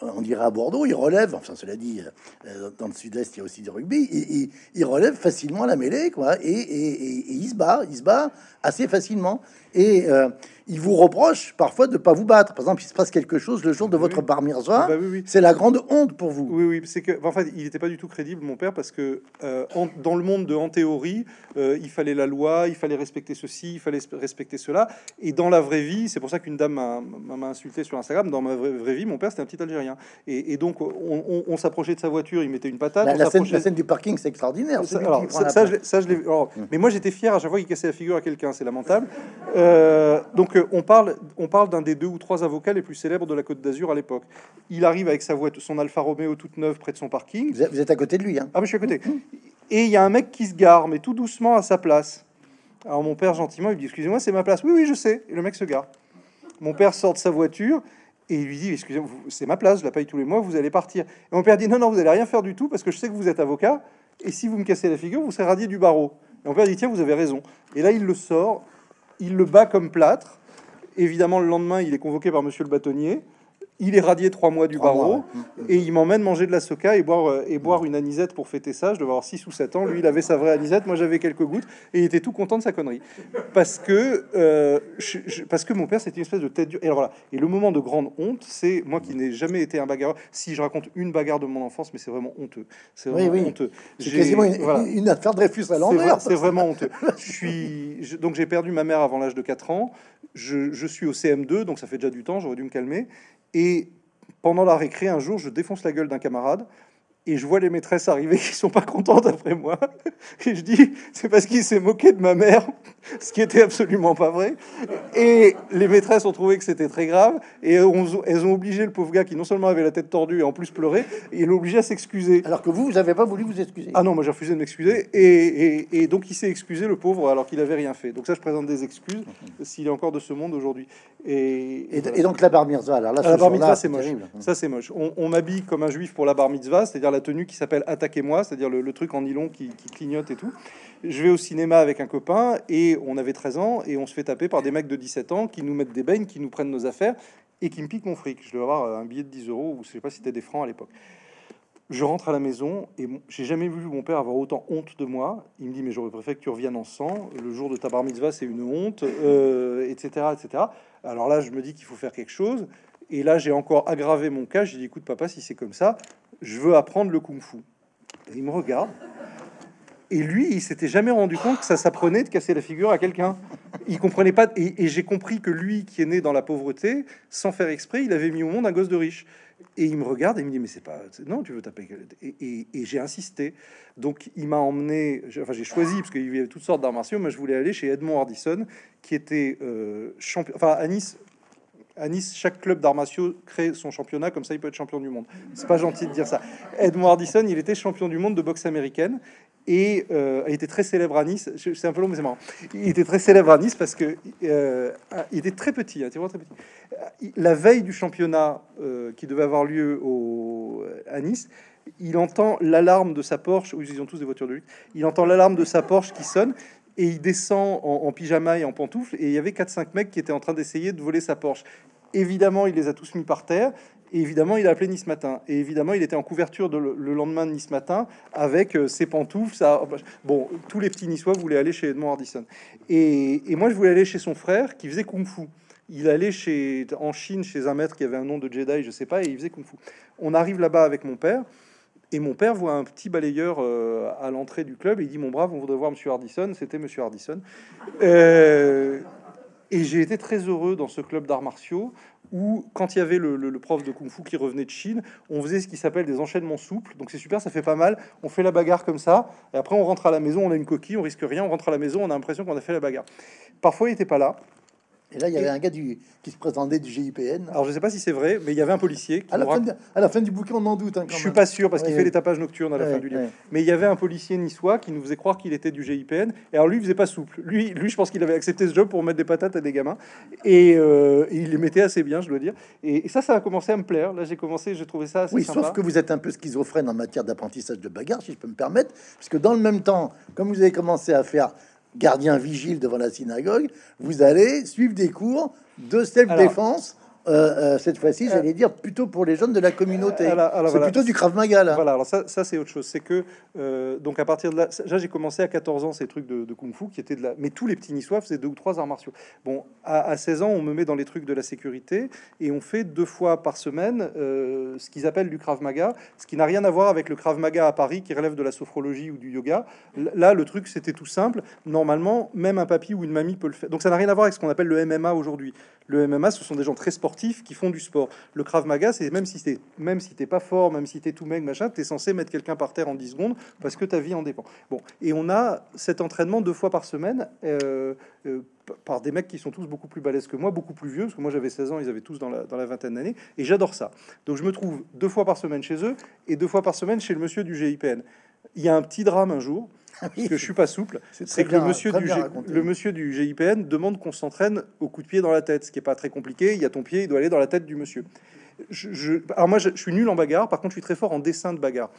on dirait à Bordeaux, il relève, enfin cela dit, euh, dans le Sud-Est, il y a aussi du rugby, il, il- il relève facilement la mêlée, quoi, et, et- et- et il se bat, il se bat assez facilement, et euh, il vous reproche parfois de ne pas vous battre. Par exemple, il se passe quelque chose le jour de
Oui.
votre bar
Ah bah oui, oui.
c'est la grande honte pour vous.
Oui, oui, c'est que, en fait, il n'était pas du tout crédible, mon père, parce que euh, en- dans le monde de en théorie, euh, il fallait la loi, il fallait respecter ceci, il fallait respecter cela, et dans la vraie vie, c'est pour ça qu'une dame m'a- insulté sur Instagram. Dans ma vraie, vraie vie, mon père c'était un petit Algérien, et, et donc on, on- on s'approchait de sa voiture, il mettait une patate.
La,
on
la scène,
s'approchait-
la scène du parking, c'est extraordinaire.
Ça, alors, ça, je l'ai- ça, je. Alors, Mais moi, j'étais fier à chaque fois qu'il cassait la figure à quelqu'un. C'est lamentable. Euh, donc, euh, on parle, on parle d'un des deux ou trois avocats les plus célèbres de la Côte d'Azur à l'époque. Il arrive avec sa voiture, son Alfa Romeo toute neuve près de son parking.
Vous êtes, à côté de lui. Hein.
Ah, mais je suis à côté. Et il y a un mec qui se gare, mais tout doucement à sa place. Alors, mon père, gentiment, il dit Excusez-moi, c'est ma place. Oui, oui, je sais. Et le mec se gare. Mon père sort de sa voiture et il lui dit Excusez-moi, c'est ma place, je la paye tous les mois, vous allez partir. Et mon père dit Non, non, vous allez rien faire du tout parce que je sais que vous êtes avocat. Et si vous me cassez la figure, vous serez radié du barreau. Et mon père dit Tiens, vous avez raison. Et là, il le sort, il le bat comme plâtre. Évidemment, le lendemain, il est convoqué par monsieur le bâtonnier. Il est radié trois mois du
Trois
barreau
mois,
et il m'emmène manger de la soca et boire, euh, et boire une anisette pour fêter ça. Je devais avoir 6 ou 7 ans. Lui, il avait sa vraie anisette. Moi, j'avais quelques gouttes et il était tout content de sa connerie. Parce que, euh, je- je- parce que mon père, c'était une espèce de tête dure. Et alors voilà. Et le moment de grande honte, c'est moi qui n'ai jamais été un bagarreur. Si je raconte une bagarre de mon enfance, mais c'est vraiment honteux. C'est vraiment
oui.
honteux.
C'est
J'ai-
quasiment une,
voilà.
une affaire Dreyfus à
C'est
l'envers.
vrai- C'est vraiment honteux. Je suis je- donc j'ai perdu ma mère avant l'âge de 4 ans. Je, je suis au CM2, donc ça fait déjà du temps. J'aurais dû me calmer. Et pendant la récré, un jour, je défonce la gueule d'un camarade. Et je vois les maîtresses arriver qui sont pas contentes après moi. Et je dis, c'est parce qu'il s'est moqué de ma mère, ce qui était absolument pas vrai. Et les maîtresses ont trouvé que c'était très grave. Et on- elles ont obligé le pauvre gars qui non seulement avait la tête tordue et en plus pleurait, il l'a obligé à s'excuser.
Alors que vous, vous n'avez pas voulu vous excuser.
Ah non, moi j'ai refusé de m'excuser. Et, et- et donc il s'est excusé, le pauvre, alors qu'il avait rien fait. Donc ça, je présente des excuses s'il est encore de ce monde aujourd'hui. Et,
Et,
voilà.
et donc la bar mitzvah, alors là,
À
ce
la bar mitzvah, c'est moche. Ça, c'est moche. On, on m'habille comme un juif pour la bar mitzvah, c'est-à-dire la tenue qui s'appelle Attaquez-moi, c'est-à-dire le, truc en nylon qui, clignote et tout. Je vais au cinéma avec un copain et on avait 13 ans et on se fait taper par des mecs de 17 ans qui nous mettent des beignes, qui nous prennent nos affaires et qui me piquent mon fric. Je dois avoir un billet de 10 euros ou je sais pas si c'était des francs à l'époque. Je rentre à la maison et j'ai jamais vu mon père avoir autant honte de moi. Il me dit mais j'aurais préféré que tu reviennes en sang. Le jour de ta bar mitzvah c'est une honte, euh, etc., etc. Alors là je me dis qu'il faut faire quelque chose. Et là j'ai encore aggravé mon cas. J'ai dit écoute papa si c'est comme ça, je veux apprendre le kung-fu. Et il me regarde. Et lui, il s'était jamais rendu compte que ça s'apprenait de casser la figure à quelqu'un. Il comprenait pas. Et, j'ai compris que lui, qui est né dans la pauvreté, sans faire exprès, il avait mis au monde un gosse de riche. Et il me regarde et il me dit mais c'est pas non tu veux taper et, j'ai insisté donc il m'a emmené enfin j'ai choisi parce qu'il y avait toutes sortes d'arts martiaux mais je voulais aller chez Edmond Hardison qui était euh, champion enfin à Nice à Nice, chaque club d'arts martiaux crée son championnat, comme ça il peut être champion du monde. C'est pas gentil de dire ça. Edmond Hardison, il était champion du monde de boxe américaine et euh, il était très célèbre à Nice. C'est un peu long, mais c'est marrant. Il était très célèbre à Nice parce que euh, il était très petit, hein, très petit. La veille du championnat euh, qui devait avoir lieu à Nice, il entend l'alarme de sa Porsche, où ils ont tous des voitures de luxe. Il entend l'alarme de sa Porsche qui sonne et il descend en, pyjama et en pantoufles. Et il y avait 4-5 mecs qui étaient en train d'essayer de voler sa Porsche. Évidemment, il les a tous mis par terre. Et évidemment, il a appelé Nice Matin. Et évidemment, il était en couverture le, lendemain de Nice Matin avec euh, ses pantoufles. Bon, tous les petits Niçois voulaient aller chez Edmond Hardison. Et, moi, je voulais aller chez son frère qui faisait kung fu. Il allait chez, en Chine chez un maître qui avait un nom de Jedi, je sais pas, et il faisait kung fu. On arrive là-bas avec mon père. Et mon père voit un petit balayeur euh, à l'entrée du club et il dit Mon brave, on voudrait voir Monsieur Hardison. C'était Monsieur Hardison. Euh, et j'ai été très heureux dans ce club d'arts martiaux où, quand il y avait le, prof de kung fu qui revenait de Chine, on faisait ce qui s'appelle des enchaînements souples. Donc c'est super, ça fait pas mal. On fait la bagarre comme ça, et après on rentre à la maison, on a une coquille, on risque rien, on rentre à la maison, on a l'impression qu'on a fait la bagarre. Parfois il était pas là.
Et là, il y avait un gars du, qui se présentait du GIPN.
Alors, je sais pas si c'est vrai, mais il y avait un policier.
à, la fin à, la fin du bouquin, on en doute. Hein,
je suis pas sûr parce qu'il fait des tapages nocturnes à la fin du livre. Mais il y avait un policier niçois qui nous faisait croire qu'il était du GIPN. Et alors, lui, il faisait pas souple. Lui, lui je pense qu'il avait accepté ce job pour mettre des patates à des gamins. Et, euh, il les mettait assez bien, je dois dire. Et, ça, ça a commencé à me plaire. Là, j'ai commencé, j'ai trouvé ça assez
Oui, sauf que vous êtes un peu schizophrène en matière d'apprentissage de bagarre, si je peux me permettre. Puisque dans le même temps, comme vous avez commencé à faire gardien vigile devant la synagogue, vous allez suivre des cours de self-défense euh, euh, cette fois-ci, j'allais dire plutôt pour les jeunes de la communauté. c'est plutôt du Krav Maga là.
Voilà, alors ça, ça c'est autre chose. C'est que euh, donc à partir de là, là j'ai commencé à 14 ans ces trucs de, kung fu qui étaient de la. Mais tous les petits niçois faisaient deux ou trois arts martiaux. Bon, à, 16 ans, on me met dans les trucs de la sécurité et on fait deux fois par semaine ce qu'ils appellent du Krav Maga, ce qui n'a rien à voir avec le Krav Maga à Paris qui relève de la sophrologie ou du yoga. Là, le truc c'était tout simple. Normalement, même un papy ou une mamie peut le faire. Donc ça n'a rien à voir avec ce qu'on appelle le MMA aujourd'hui. Le MMA, ce sont des gens très sportifs qui font du sport. Le Krav Maga, c'est même si t'es même si t'es pas fort, même si t'es tout mec machin, t'es censé mettre quelqu'un par terre en 10 secondes parce que ta vie en dépend. Bon, et on a cet entraînement deux fois par semaine. Euh, euh, par des mecs qui sont tous beaucoup plus balèzes que moi, beaucoup plus vieux, parce que moi j'avais 16 ans, ils avaient tous dans la, dans la vingtaine d'années, et j'adore ça. Donc je me trouve deux fois par semaine chez eux, et deux fois par semaine chez le monsieur du GIPN. Il y a un petit drame un jour, parce que je suis pas souple, c'est que le monsieur, du le monsieur du GIPN demande qu'on s'entraîne au coup de pied dans la tête, ce qui est pas très compliqué. Il y a ton pied, il doit aller dans la tête du monsieur. Je, alors moi, je, suis nul en bagarre. Par contre, je suis très fort en dessin de bagarre.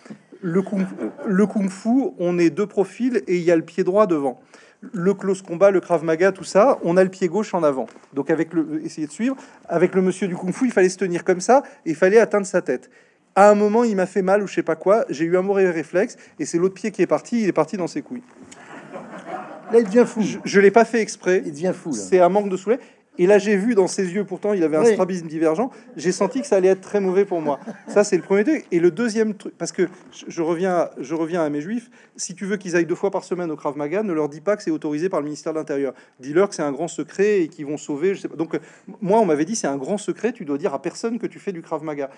Le kung, le kung fu, on est deux profils et il y a le pied droit devant. Le close combat, le krav maga, tout ça, on a le pied gauche en avant. Donc avec le, essayer de suivre. Avec le monsieur du kung fu, il fallait se tenir comme ça et il fallait atteindre sa tête à un moment, il m'a fait mal ou je sais pas quoi. J'ai eu un mauvais réflexe et c'est l'autre pied qui est parti. Il est parti dans ses couilles.
Là, il devient fou.
Je, ne l'ai pas fait exprès.
Il devient fou.
C'est un manque de soulet. Et là, j'ai vu dans ses yeux, pourtant, il avait un strabisme divergent. J'ai senti que ça allait être très mauvais pour moi. Ça, c'est le premier truc. Et le deuxième truc, parce que je reviens, je reviens à mes juifs. Si tu veux qu'ils aillent deux fois par semaine au Krav Maga, ne leur dis pas que c'est autorisé par le ministère de l'Intérieur. Dis-leur que c'est un grand secret et qu'ils vont sauver. Je sais pas. Donc, moi, on m'avait dit c'est un grand secret. Tu dois dire à personne que tu fais du Krav Maga.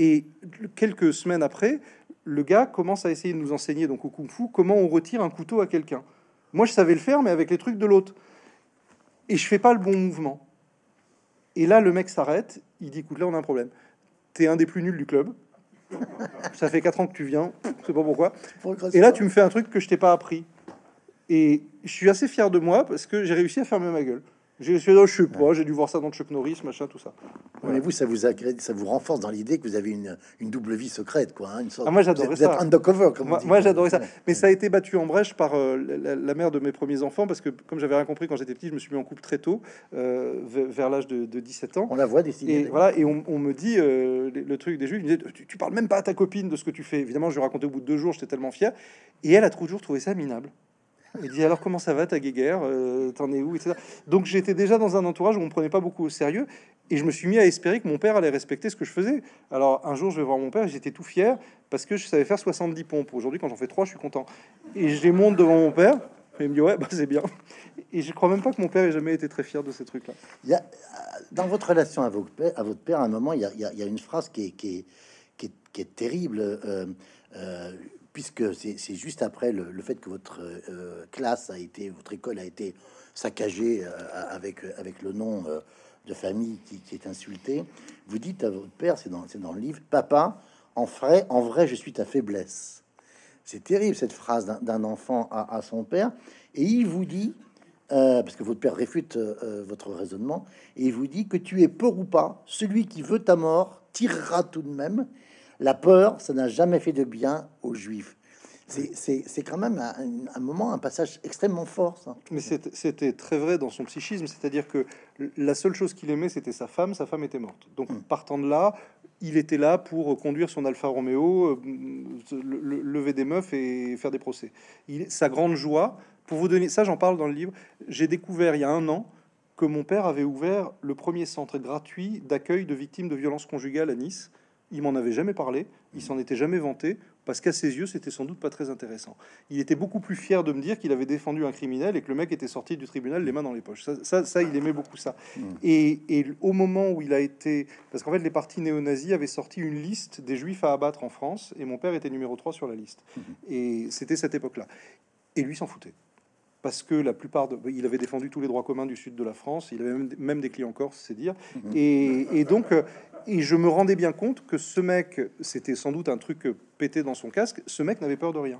Et quelques semaines après, le gars commence à essayer de nous enseigner donc au kung-fu comment on retire un couteau à quelqu'un. Moi, je savais le faire, mais avec les trucs de l'autre et je fais pas le bon mouvement. Et là, le mec s'arrête, il dit écoute, là, on a un problème. Tu es un des plus nuls du club. Ça fait 4 ans que tu viens, je sais pas pourquoi. Et là, tu me fais un truc que je t'ai pas appris. Et je suis assez fier de moi parce que j'ai réussi à fermer ma gueule. J'ai je sais pas, j'ai dû voir ça dans Chuck Norris, machin, tout ça.
Mais vous, ça vous, ça vous renforce dans l'idée que vous avez une, une, double vie secrète, quoi. Hein, une sorte,
ah, moi, j'adorais ça.
undercover,
comme Moi, moi j'adorais ça. Mais ça a été battu en brèche par euh, la, mère de mes premiers enfants, parce que, comme j'avais rien compris quand j'étais petit, je me suis mis en couple très tôt, euh, vers, l'âge de, 17 ans.
On la voit dessiner.
Et, voilà, et on, me dit, euh, le, truc des juifs, il me disait, tu, parles même pas à ta copine de ce que tu fais. Évidemment, je lui racontais au bout de deux jours, j'étais tellement fier. Et elle a toujours trouvé ça minable. Il dit alors comment ça va ta guéguerre euh, T'en es où etc. Donc j'étais déjà dans un entourage où on me prenait pas beaucoup au sérieux et je me suis mis à espérer que mon père allait respecter ce que je faisais. Alors un jour je vais voir mon père j'étais tout fier parce que je savais faire 70 pompes. Aujourd'hui quand j'en fais 3 je suis content. Et je les monte devant mon père et il me dit ouais bah, c'est bien. Et je crois même pas que mon père ait jamais été très fier de ces trucs-là.
Il y dans votre relation à votre père, à, votre père, à un moment, il y a, une phrase qui est, qui est terrible, euh, euh, puisque c'est juste après le, fait que votre euh, classe a été, votre école a été saccagée euh, avec, avec le nom euh, de famille qui, est insulté. Vous dites à votre père, c'est dans, dans le livre, Papa, en vrai, en vrai, je suis ta faiblesse. C'est terrible cette phrase d'un- enfant à, à son père. Et il vous dit, parce que votre père réfute votre raisonnement, et il vous dit que tu es peur ou pas, celui qui veut ta mort tirera tout de même. La peur, ça n'a jamais fait de bien aux juifs. C'est- quand même un, un moment, un passage extrêmement fort. ça.
Mais c'était très vrai dans son psychisme, c'est-à-dire que la seule chose qu'il aimait, c'était sa femme. Sa femme était morte. Donc, partant de là, il était là pour conduire son Alfa Romeo, euh, le- le- lever des meufs et faire des procès. Il, sa grande joie, pour vous donner ça, j'en parle dans le livre. J'ai découvert il y a un an que mon père avait ouvert le premier centre gratuit d'accueil de victimes de violences conjugales à Nice. Il m'en avait jamais parlé, il s'en était jamais vanté, parce qu'à ses yeux, c'était sans doute pas très intéressant. Il était beaucoup plus fier de me dire qu'il avait défendu un criminel et que le mec était sorti du tribunal les mains dans les poches. Ça, ça, ça, il aimait beaucoup ça. Et, et au moment où il a été... Parce qu'en fait, les partis néo-nazis avaient sorti une liste des juifs à abattre en France, et mon père était numéro 3 sur la liste. Et c'était cette époque-là. Et lui s'en foutait. Parce que la plupart de... Il avait défendu tous les droits communs du sud de la France, il avait même, même des clients corses, c'est dire. Et, et donc... euh, Et je me rendais bien compte que ce mec, c'était sans doute un truc euh, pété dans son casque, ce mec n'avait peur de rien.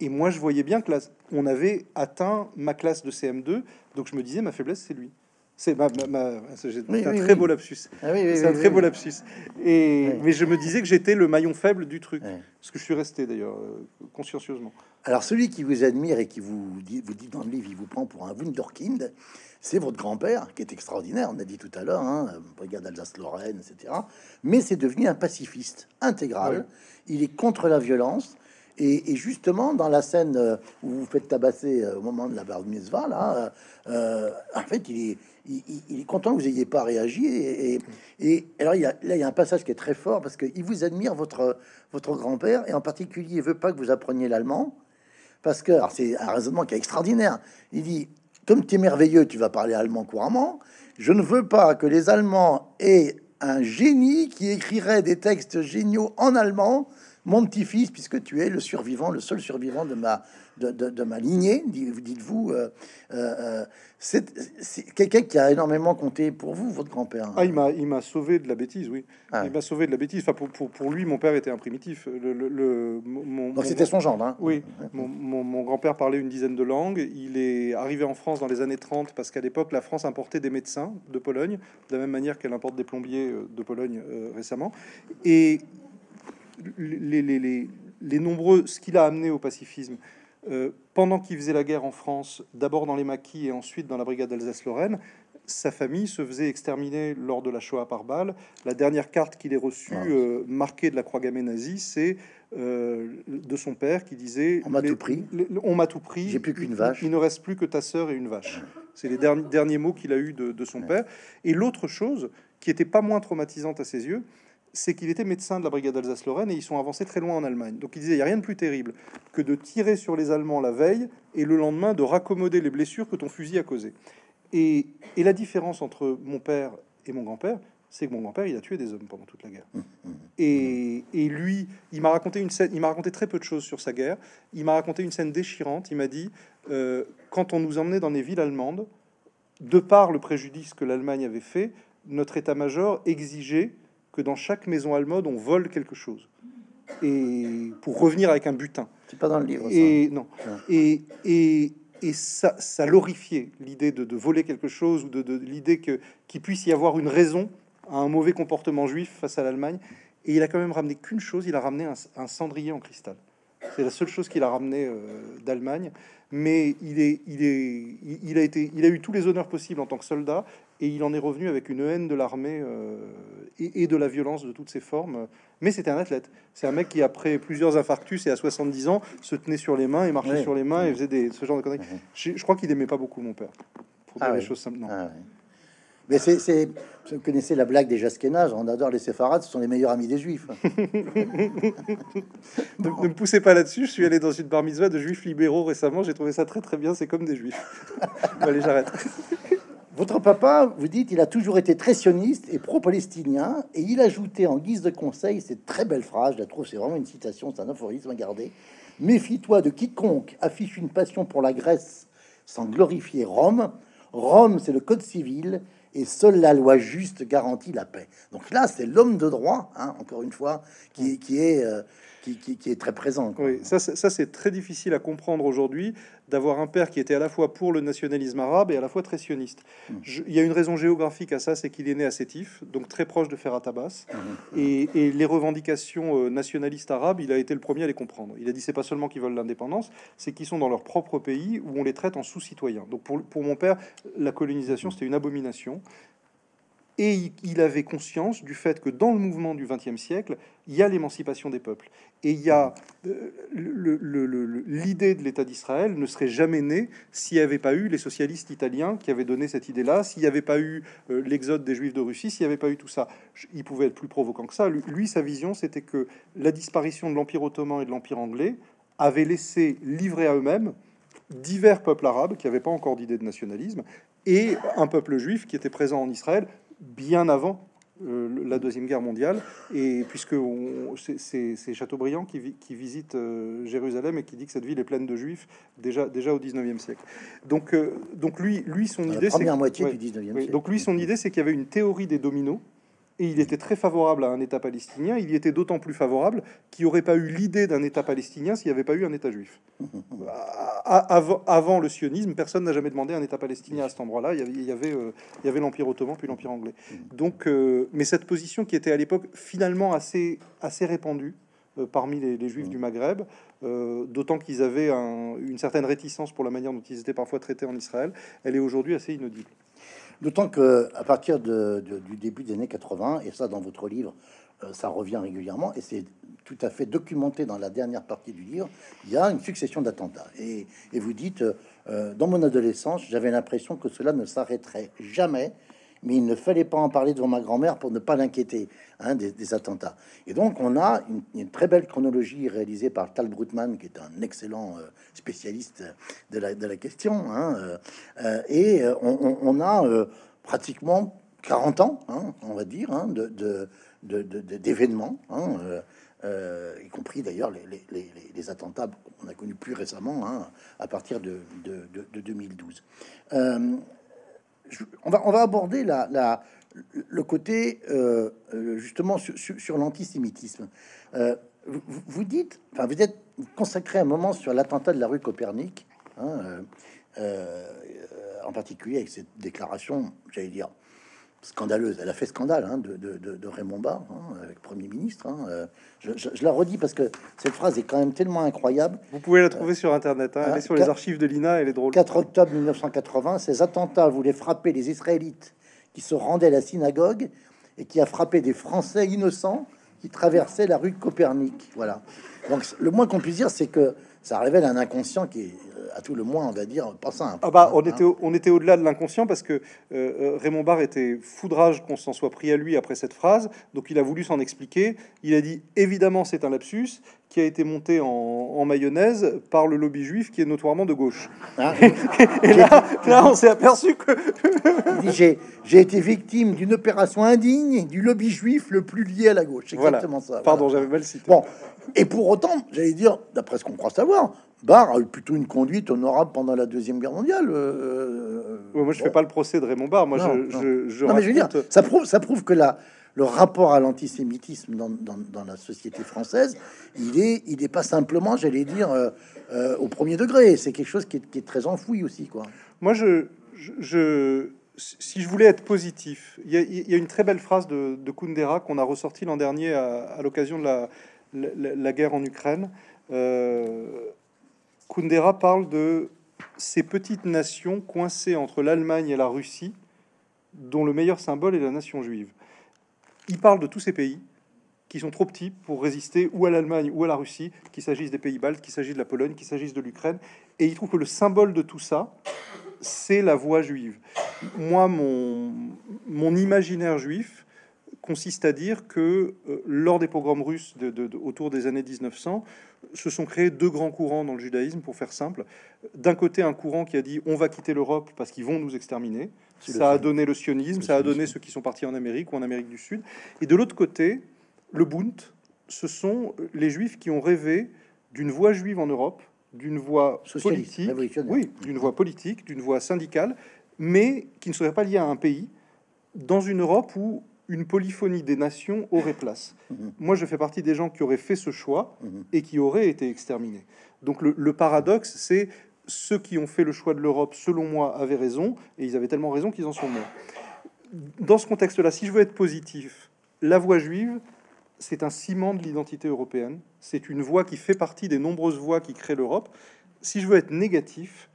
Et moi, je voyais bien que là, on avait atteint ma classe de CM2, donc je me disais, ma faiblesse, c'est lui. C'est ma, ma, ma- c'est
Oui,
un
oui,
très
oui.
beau lapsus.
Ah
c'est un très beau lapsus. Et. Mais je me disais que j'étais le maillon faible du truc. Ce que je suis resté d'ailleurs, euh, consciencieusement.
Alors, celui qui vous admire et qui vous dit, vous dit dans le livre, il vous prend pour un Wunderkind, c'est votre grand-père, qui est extraordinaire, on a dit tout à l'heure, hein, brigade Alsace-Lorraine, etc. Mais c'est devenu un pacifiste intégral. Il est contre la violence. Et, et justement, dans la scène euh, où vous faites tabasser euh, au moment de la bar mitzvah, là, euh, en fait, il est, il, est content que vous ayez pas réagi. Et, alors, il y a, là, il y a un passage qui est très fort parce qu'il vous admire, votre, votre grand-père, et en particulier, il veut pas que vous appreniez l'allemand. Parce que c'est un raisonnement qui est extraordinaire. Il dit Comme tu es merveilleux, tu vas parler allemand couramment. Je ne veux pas que les Allemands aient un génie qui écrirait des textes géniaux en allemand. Mon petit-fils, puisque tu es le survivant, le seul survivant de ma, de, de- de ma lignée, dit- dites-vous, euh, euh, euh, c'est quelqu'un qui a énormément compté pour vous, votre grand-père.
Ah, il m'a, il m'a sauvé de la bêtise, oui.
Ah.
Il m'a sauvé de la bêtise. Enfin, pour, pour, pour lui, mon père était un primitif. Le, le- le- mon,
Donc
mon-
c'était son gendre. hein.
Oui, mon, mon- mon grand-père parlait une dizaine de langues. Il est arrivé en France dans les années 30 parce qu'à l'époque, la France importait des médecins de Pologne, de la même manière qu'elle importe des plombiers de Pologne euh, récemment. Et les, les- les- les nombreux, ce qu'il a amené au pacifisme, euh, pendant qu'il faisait la guerre en France, d'abord dans les maquis et ensuite dans la brigade d'Alsace-Lorraine, sa famille se faisait exterminer lors de la Shoah par balle. La dernière carte qu'il ait reçue,
Ah.
euh, marquée de la croix gammée nazie, c'est euh, de son père qui disait
On m'a tout pris.
les- On m'a tout pris.
J'ai plus qu'une
Il-
vache.
Il ne reste plus que ta sœur et une vache. C'est les derniers, derniers mots qu'il a eu de, de son père. Et l'autre chose qui était pas moins traumatisante à ses yeux, c'est qu'il était médecin de la brigade Alsace-Lorraine et ils sont avancés très loin en Allemagne. Donc il disait il n'y a rien de plus terrible que de tirer sur les Allemands la veille et le lendemain de raccommoder les blessures que ton fusil a causées. Et, et la différence entre mon père et mon grand-père, c'est que mon grand-père, il a tué des hommes pendant toute la guerre. Et, et lui, il m'a raconté une scène, il m'a raconté très peu de choses sur sa guerre. Il m'a raconté une scène déchirante. Il m'a dit, euh, quand on nous emmenait dans les villes allemandes, de par le préjudice que l'Allemagne avait fait, notre état-major exigeait que dans chaque maison allemande, on vole quelque chose. Et pour revenir avec un butin.
C'est pas dans le livre. ça.
Et non.
Ouais.
Et, et, et ça, ça l'horrifiait, l'idée de, de voler quelque chose ou de, de l'idée que qu'il puisse y avoir une raison à un mauvais comportement juif face à l'Allemagne. Et il a quand même ramené qu'une chose, il a ramené un, un cendrier en cristal. C'est la seule chose qu'il a ramené euh, d'Allemagne. Mais il est, il est, il, il a été, il a eu tous les honneurs possibles en tant que soldat. Et il en est revenu avec une haine de l'armée euh, et, de la violence de toutes ses formes. Mais c'était un athlète. C'est un mec qui, après plusieurs infarctus et à 70 ans, se tenait sur les mains et marchait sur les mains et faisait des, ce genre de conneries. Je, crois qu'il aimait pas beaucoup mon père. Pour
ah
les choses simples.
Ah mais c'est, vous connaissez la blague des Jasquénages, on adore les séfarades, ce sont les meilleurs amis des juifs.
ne, me poussez pas là-dessus, je suis allé dans une bar mitzvah de juifs libéraux récemment, j'ai trouvé ça très très bien, c'est comme des juifs. allez, j'arrête.
Votre papa, vous dites, il a toujours été très sioniste et pro-palestinien, et il ajoutait en guise de conseil cette très belle phrase, je la trouve, c'est vraiment une citation, c'est un aphorisme à garder. Méfie-toi de quiconque affiche une passion pour la Grèce sans glorifier Rome. Rome, c'est le code civil, et seule la loi juste garantit la paix. Donc là, c'est l'homme de droit, hein, encore une fois, qui, qui est, euh, qui, est très présent.
Oui, ça, ça c'est très difficile à comprendre aujourd'hui d'avoir un père qui était à la fois pour le nationalisme arabe et à la fois très sioniste. Mmh. il y a une raison géographique à ça, c'est qu'il est né à Sétif, donc très proche de Ferrat Abbas, mmh. et, et, les revendications euh, nationalistes arabes, il a été le premier à les comprendre. Il a dit c'est pas seulement qu'ils veulent l'indépendance, c'est qu'ils sont dans leur propre pays où on les traite en sous-citoyens. Donc pour, pour mon père, la colonisation c'était une abomination et il avait conscience du fait que dans le mouvement du XXe siècle, il y a l'émancipation des peuples. Et il y a euh, l'idée de l'État d'Israël ne serait jamais née s'il n'y avait pas eu les socialistes italiens qui avaient donné cette idée-là, s'il n'y avait pas eu euh, l'exode des Juifs de Russie, s'il n'y avait pas eu tout ça. Il pouvait être plus provoquant que ça. Lui, sa vision, c'était que la disparition de l'Empire ottoman et de l'Empire anglais avait laissé livrer à eux-mêmes divers peuples arabes qui n'avaient pas encore d'idée de nationalisme et un peuple juif qui était présent en Israël bien avant euh, la Deuxième Guerre mondiale, et puisque c'est Chateaubriand qui, qui visite euh, Jérusalem et qui dit que cette ville est pleine de juifs déjà, déjà au 19e siècle. Donc, euh, donc lui, lui, son idée,
c'est... moitié du 19e
siècle. Donc lui, son idée, c'est qu'il y avait une théorie des dominos, et il était très favorable à un État palestinien. Il y était d'autant plus favorable qu'il n'y aurait pas eu l'idée d'un État palestinien s'il n'y avait pas eu un État juif. avant, le sionisme, personne n'a jamais demandé un État palestinien à cet endroit-là. Il y avait, il y avait, l'Empire ottoman puis l'Empire anglais. Donc, euh, mais cette position qui était à l'époque finalement assez, assez répandue euh, parmi les, juifs du Maghreb, euh, d'autant qu'ils avaient une certaine réticence pour la manière dont ils étaient parfois traités en Israël, elle est aujourd'hui assez inaudible.
D'autant que à partir du début des années 80, et ça dans votre livre, euh, ça revient régulièrement, et c'est tout à fait documenté dans la dernière partie du livre, il y a une succession d'attentats. Et, vous dites, euh, dans mon adolescence, j'avais l'impression que cela ne s'arrêterait jamais mais il ne fallait pas en parler devant ma grand-mère pour ne pas l'inquiéter hein, des, attentats. Et donc, on a une, très belle chronologie réalisée par Tal Brutman, qui est un excellent euh, spécialiste de la, de question. Hein, euh, euh, et on, a pratiquement 40 ans, hein, on va dire, de, d'événements. y compris d'ailleurs les, attentats qu'on a connus plus récemment, à partir de, de 2012 on, va, on va aborder la, le côté euh, euh, justement sur, l'antisémitisme. Euh, vous, dites, enfin, vous êtes consacré un moment sur l'attentat de la rue Copernic, hein, en particulier avec cette déclaration, j'allais dire, scandaleuse. Elle a fait scandale hein, de, Raymond Barre, hein, avec Premier ministre. Hein, je, la redis parce que cette phrase est quand même tellement incroyable.
Vous pouvez la trouver sur Internet. elle est sur les archives de l'INA, elle est drôle.
4 octobre 1980, ces attentats voulaient frapper les Israélites qui se rendaient à la synagogue et qui a frappé des Français innocents qui traversaient la rue de Copernic. Voilà. Donc le moins qu'on puisse dire, c'est que ça révèle un inconscient qui est à tout le moins, on va dire, pas simple.
Ah bah, on, hein. était, on était au-delà de l'inconscient parce que euh, euh, Raymond Barre était foudrage qu'on s'en soit pris à lui après cette phrase, donc il a voulu s'en expliquer. Il a dit évidemment c'est un lapsus qui a été monté en, mayonnaise par le lobby juif qui est notoirement de gauche. Hein et là, là, on s'est aperçu que
j'ai été victime d'une opération indigne du lobby juif le plus lié à la gauche. Exactement ça.
Pardon, j'avais mal cité.
Bon, et pour autant, j'allais dire, d'après ce qu'on croit savoir, Barre a eu plutôt une conduite honorable pendant la Deuxième Guerre mondiale. Euh,
moi, je ne fais pas le procès de Raymond Barre. Moi, je, je,
mais je veux dire, ça prouve, ça prouve que la, le rapport à l'antisémitisme dans, la société française, il est, il n'est pas simplement, j'allais dire, euh, euh, au premier degré. C'est quelque chose qui est, est, très enfoui aussi, quoi.
Moi, je, si je voulais être positif, il y, a une très belle phrase de, de Kundera qu'on a ressorti l'an dernier à, l'occasion de la, la, guerre en Ukraine. Euh, Kundera parle de ces petites nations coincées entre l'Allemagne et la Russie, dont le meilleur symbole est la nation juive. Il parle de tous ces pays qui sont trop petits pour résister ou à l'Allemagne ou à la Russie, qu'il s'agisse des pays baltes, qu'il s'agisse de la Pologne, qu'il s'agisse de l'Ukraine. Et il trouve que le symbole de tout ça, c'est la voix juive. Moi, mon, imaginaire juif consiste à dire que euh, lors des pogroms russes autour des années 1900, se sont créés deux grands courants dans le judaïsme, pour faire simple. D'un côté, un courant qui a dit on va quitter l'Europe parce qu'ils vont nous exterminer. Ça a donné le sionisme, ça a donné ceux qui sont partis en Amérique ou en Amérique du Sud. Et de l'autre côté, le Bund, ce sont les juifs qui ont rêvé d'une voix juive en Europe, d'une voix politique, oui, d'une voix politique, d'une voix syndicale, mais qui ne serait pas liée à un pays, dans une Europe où une polyphonie des nations aurait place. Mhm. Moi, je fais partie des gens qui auraient fait ce choix mhm. et qui auraient été exterminés. Donc le, paradoxe, c'est ceux qui ont fait le choix de l'Europe, selon moi, avaient raison, et ils avaient tellement raison qu'ils en sont morts. Dans ce contexte-là, si je veux être positif, la voix juive, c'est un ciment de l'identité européenne. C'est une voix qui fait partie des nombreuses voix qui créent l'Europe. Si je veux être négatif,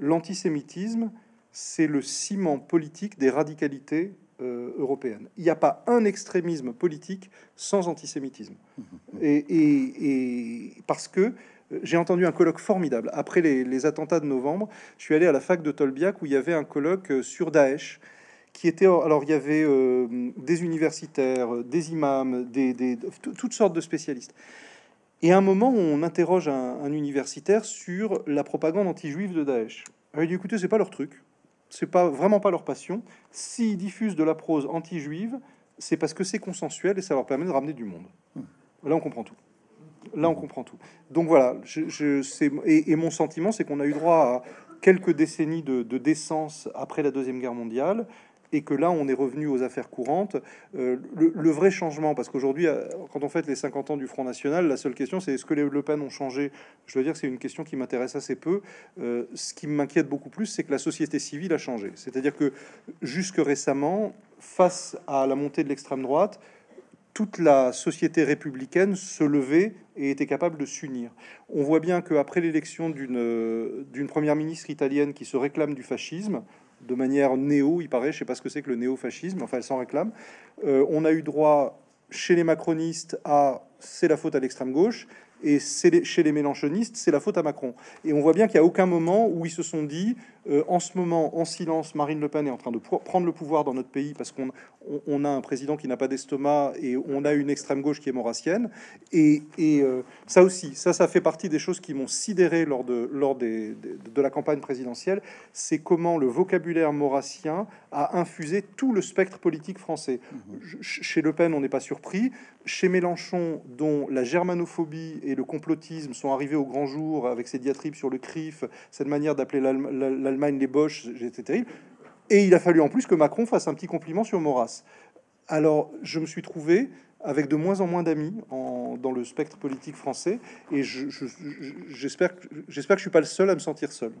l'antisémitisme, c'est le ciment politique des radicalités euh, européennes. Il n'y a pas un extrémisme politique sans antisémitisme. Et, parce que j'ai entendu un colloque formidable. Après les, attentats de novembre, je suis allé à la fac de Tolbiac où il y avait un colloque euh, sur Daesh qui était alors il y avait euh, des universitaires, des imams, des, toutes sortes de spécialistes. Et à un moment, on interroge un, universitaire sur la propagande anti-juive de Daesh. il dit écoutez, c'est pas leur truc, c'est pas vraiment pas leur passion. Ils diffusent de la prose anti-juive, c'est parce que c'est consensuel et ça leur permet de ramener du monde. Là, on comprend tout. Là, on comprend tout. Donc voilà, je, et, et, mon sentiment, c'est qu'on a eu droit à quelques décennies de, décence après la Deuxième Guerre mondiale, et que là, on est revenu aux affaires courantes. Euh, le, vrai changement, parce qu'aujourd'hui, euh, quand on fête les 50 ans du Front National, la seule question, c'est est-ce que les Le Pen ont changé? Je dois dire c'est une question qui m'intéresse assez peu. Euh, ce qui m'inquiète beaucoup plus, c'est que la société civile a changé. C'est-à-dire que jusque récemment, face à la montée de l'extrême droite, toute la société républicaine se levait et était capable de s'unir. On voit bien qu'après l'élection d'une première ministre italienne qui se réclame du fascisme, de manière néo, il paraît, je sais pas ce que c'est que le néo-fascisme, enfin elle s'en réclame. Euh, on a eu droit chez les macronistes à c'est la faute à l'extrême gauche, et chez les mélanchonistes, c'est la faute à Macron. Et on voit bien qu'il n'y a aucun moment où ils se sont dit, euh, en ce moment, en silence, Marine Le Pen est en train de prendre le pouvoir dans notre pays parce qu'on on, a un président qui n'a pas d'estomac et on a une extrême gauche qui est maurassienne. Et, euh, ça aussi, ça, ça fait partie des choses qui m'ont sidéré lors, de, lors des, de, la campagne présidentielle. C'est comment le vocabulaire maurassien a infusé tout le spectre politique français. Mmh. Chez Le Pen, on n'est pas surpris. Chez Mélenchon, dont la germanophobie et le complotisme sont arrivés au grand jour avec ses diatribes sur le CRIF, cette manière d'appeler l'Allemagne les Boches, c'était terrible. Et il a fallu en plus que Macron fasse un petit compliment sur Maurras. Alors, je me suis trouvé avec de moins en moins d'amis dans le spectre politique français, et j'espère que je suis pas le seul à me sentir seul.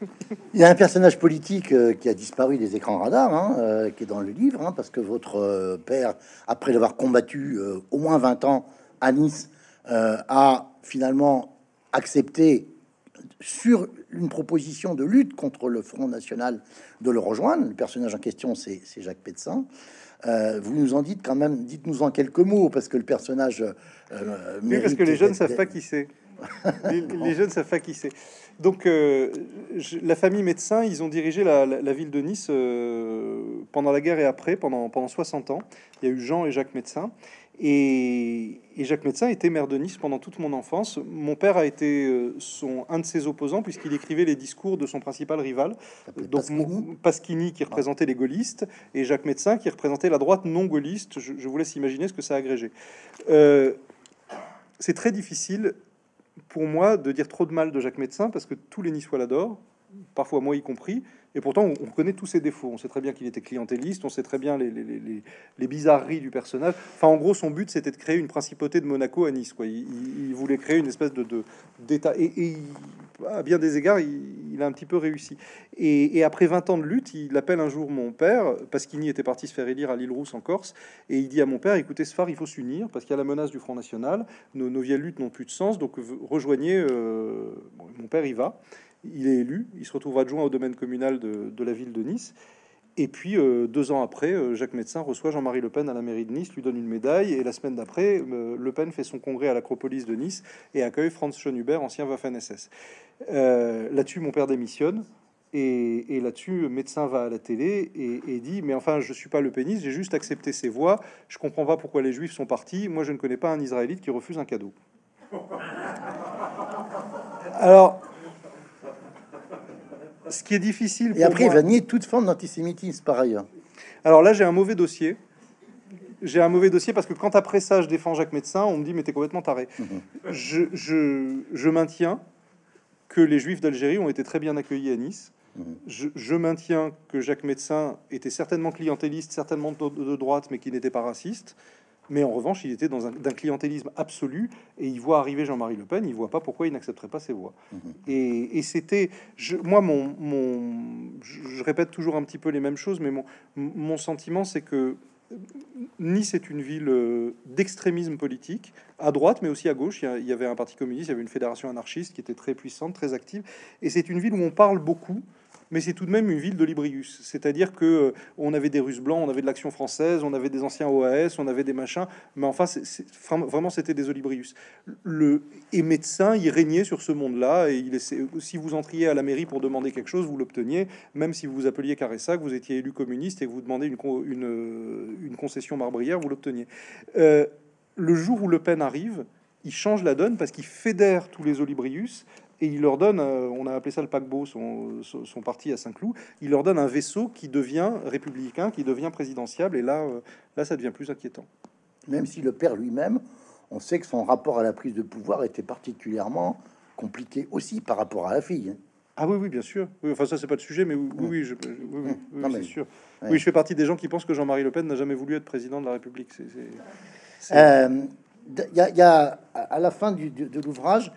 Il y a un personnage politique euh, qui a disparu des écrans radars, hein, euh, qui est dans le livre, hein, parce que votre euh, père, après l'avoir combattu au moins 20 ans à Nice, a finalement accepté sur une proposition de lutte contre le Front National de le rejoindre. Le personnage en question, c'est Jacques Pédecin. Euh, vous nous en dites quand même, dites-nous en quelques mots, parce que le personnage.
Euh, oui, parce que les jeunes savent pas qui c'est. les, jeunes savent pas qui c'est. Donc, euh, la famille médecin, ils ont dirigé la, ville de Nice pendant la guerre et après, pendant, pendant 60 ans. Il y a eu Jean et Jacques Médecin. Et, Jacques Médecin était maire de Nice pendant toute mon enfance. Mon père a été euh, son, un de ses opposants puisqu'il écrivait les discours de son principal rival, donc Pasquini. qui représentait les gaullistes et Jacques Médecin qui représentait la droite non gaulliste. Je, vous laisse imaginer ce que ça a agrégé. Euh, c'est très difficile pour moi de dire trop de mal de Jacques Médecin parce que tous les Niçois l'adorent, parfois moi y compris. Et pourtant, on, connaît tous ses défauts. On sait très bien qu'il était clientéliste, on sait très bien les, bizarreries du personnage. Enfin, en gros, son but, c'était de créer une principauté de Monaco à Nice. Quoi. Il, voulait créer une espèce de d'État. Et, à bien des égards, il, a un petit peu réussi. Et, après 20 ans de lutte, il appelle un jour mon père, parce qu'il était parti se faire élire à l'île Rousse en Corse, et il dit à mon père, écoutez, ce phare, il faut s'unir, parce qu'il y a la menace du Front National, nos, vieilles luttes n'ont plus de sens, donc rejoignez... Euh, mon père y va il est élu, il se retrouve adjoint au domaine communal de, la ville de Nice. Et puis, euh, deux ans après, euh, Jacques Médecin reçoit Jean-Marie Le Pen à la mairie de Nice, lui donne une médaille, et la semaine d'après, euh, Le Pen fait son congrès à l'Acropolis de Nice et accueille Franz Schönhuber, ancien Waffen-SS. là-dessus, mon père démissionne, et, là-dessus, Médecin va à la télé et, dit Mais enfin, je suis pas le pénis, j'ai juste accepté ses voix, je comprends pas pourquoi les Juifs sont partis, moi je ne connais pas un Israélite qui refuse un cadeau. Alors, ce qui est difficile.
Et après, il va nier toute forme d'antisémitisme par ailleurs.
Alors là, j'ai un mauvais dossier. J'ai un mauvais dossier parce que quand après ça, je défends Jacques Médecin, on me dit mais t'es complètement taré. Mhm. je, je, je, maintiens que les Juifs d'Algérie ont été très bien accueillis à Nice. Mhm. Je, je, maintiens que Jacques Médecin était certainement clientéliste, certainement de droite, mais qui n'était pas raciste. Mais en revanche, il était dans un, d'un clientélisme absolu et il voit arriver Jean-Marie Le Pen, il voit pas pourquoi il n'accepterait pas ses voix. Mhm. Et, c'était, je, moi, mon, mon je, répète toujours un petit peu les mêmes choses, mais mon, mon sentiment, c'est que Nice est une ville euh, d'extrémisme politique, à droite, mais aussi à gauche. Il y avait un parti communiste, il y avait une fédération anarchiste qui était très puissante, très active. Et c'est une ville où on parle beaucoup mais c'est tout de même une ville de Librius. C'est-à-dire que euh, on avait des Russes blancs, on avait de l'action française, on avait des anciens OAS, on avait des machins, mais enfin, c'est, vraiment, c'était des Olibrius. Le et médecin, il régnait sur ce monde-là, et il si vous entriez à la mairie pour demander quelque chose, vous l'obteniez, même si vous vous appeliez Caressac, vous étiez élu communiste et vous demandez une, une, une concession marbrière, vous l'obteniez. Euh, le jour où Le Pen arrive, il change la donne parce qu'il fédère tous les Olibrius et il leur donne, euh, on a appelé ça le paquebot, son, son, parti à Saint-Cloud, il leur donne un vaisseau qui devient républicain, qui devient présidentiable, et là, euh, là, ça devient plus inquiétant.
Même si le père lui-même, on sait que son rapport à la prise de pouvoir était particulièrement compliqué aussi par rapport à la fille. Hein.
Ah oui, oui, bien sûr. enfin, ça, c'est pas le sujet, mais oui, oui, je, oui, oui, c'est sûr. Oui, je fais partie des gens qui pensent que Jean-Marie Le Pen n'a jamais voulu être président de la République.
Il euh, y, a, y, a à la fin du, de l'ouvrage,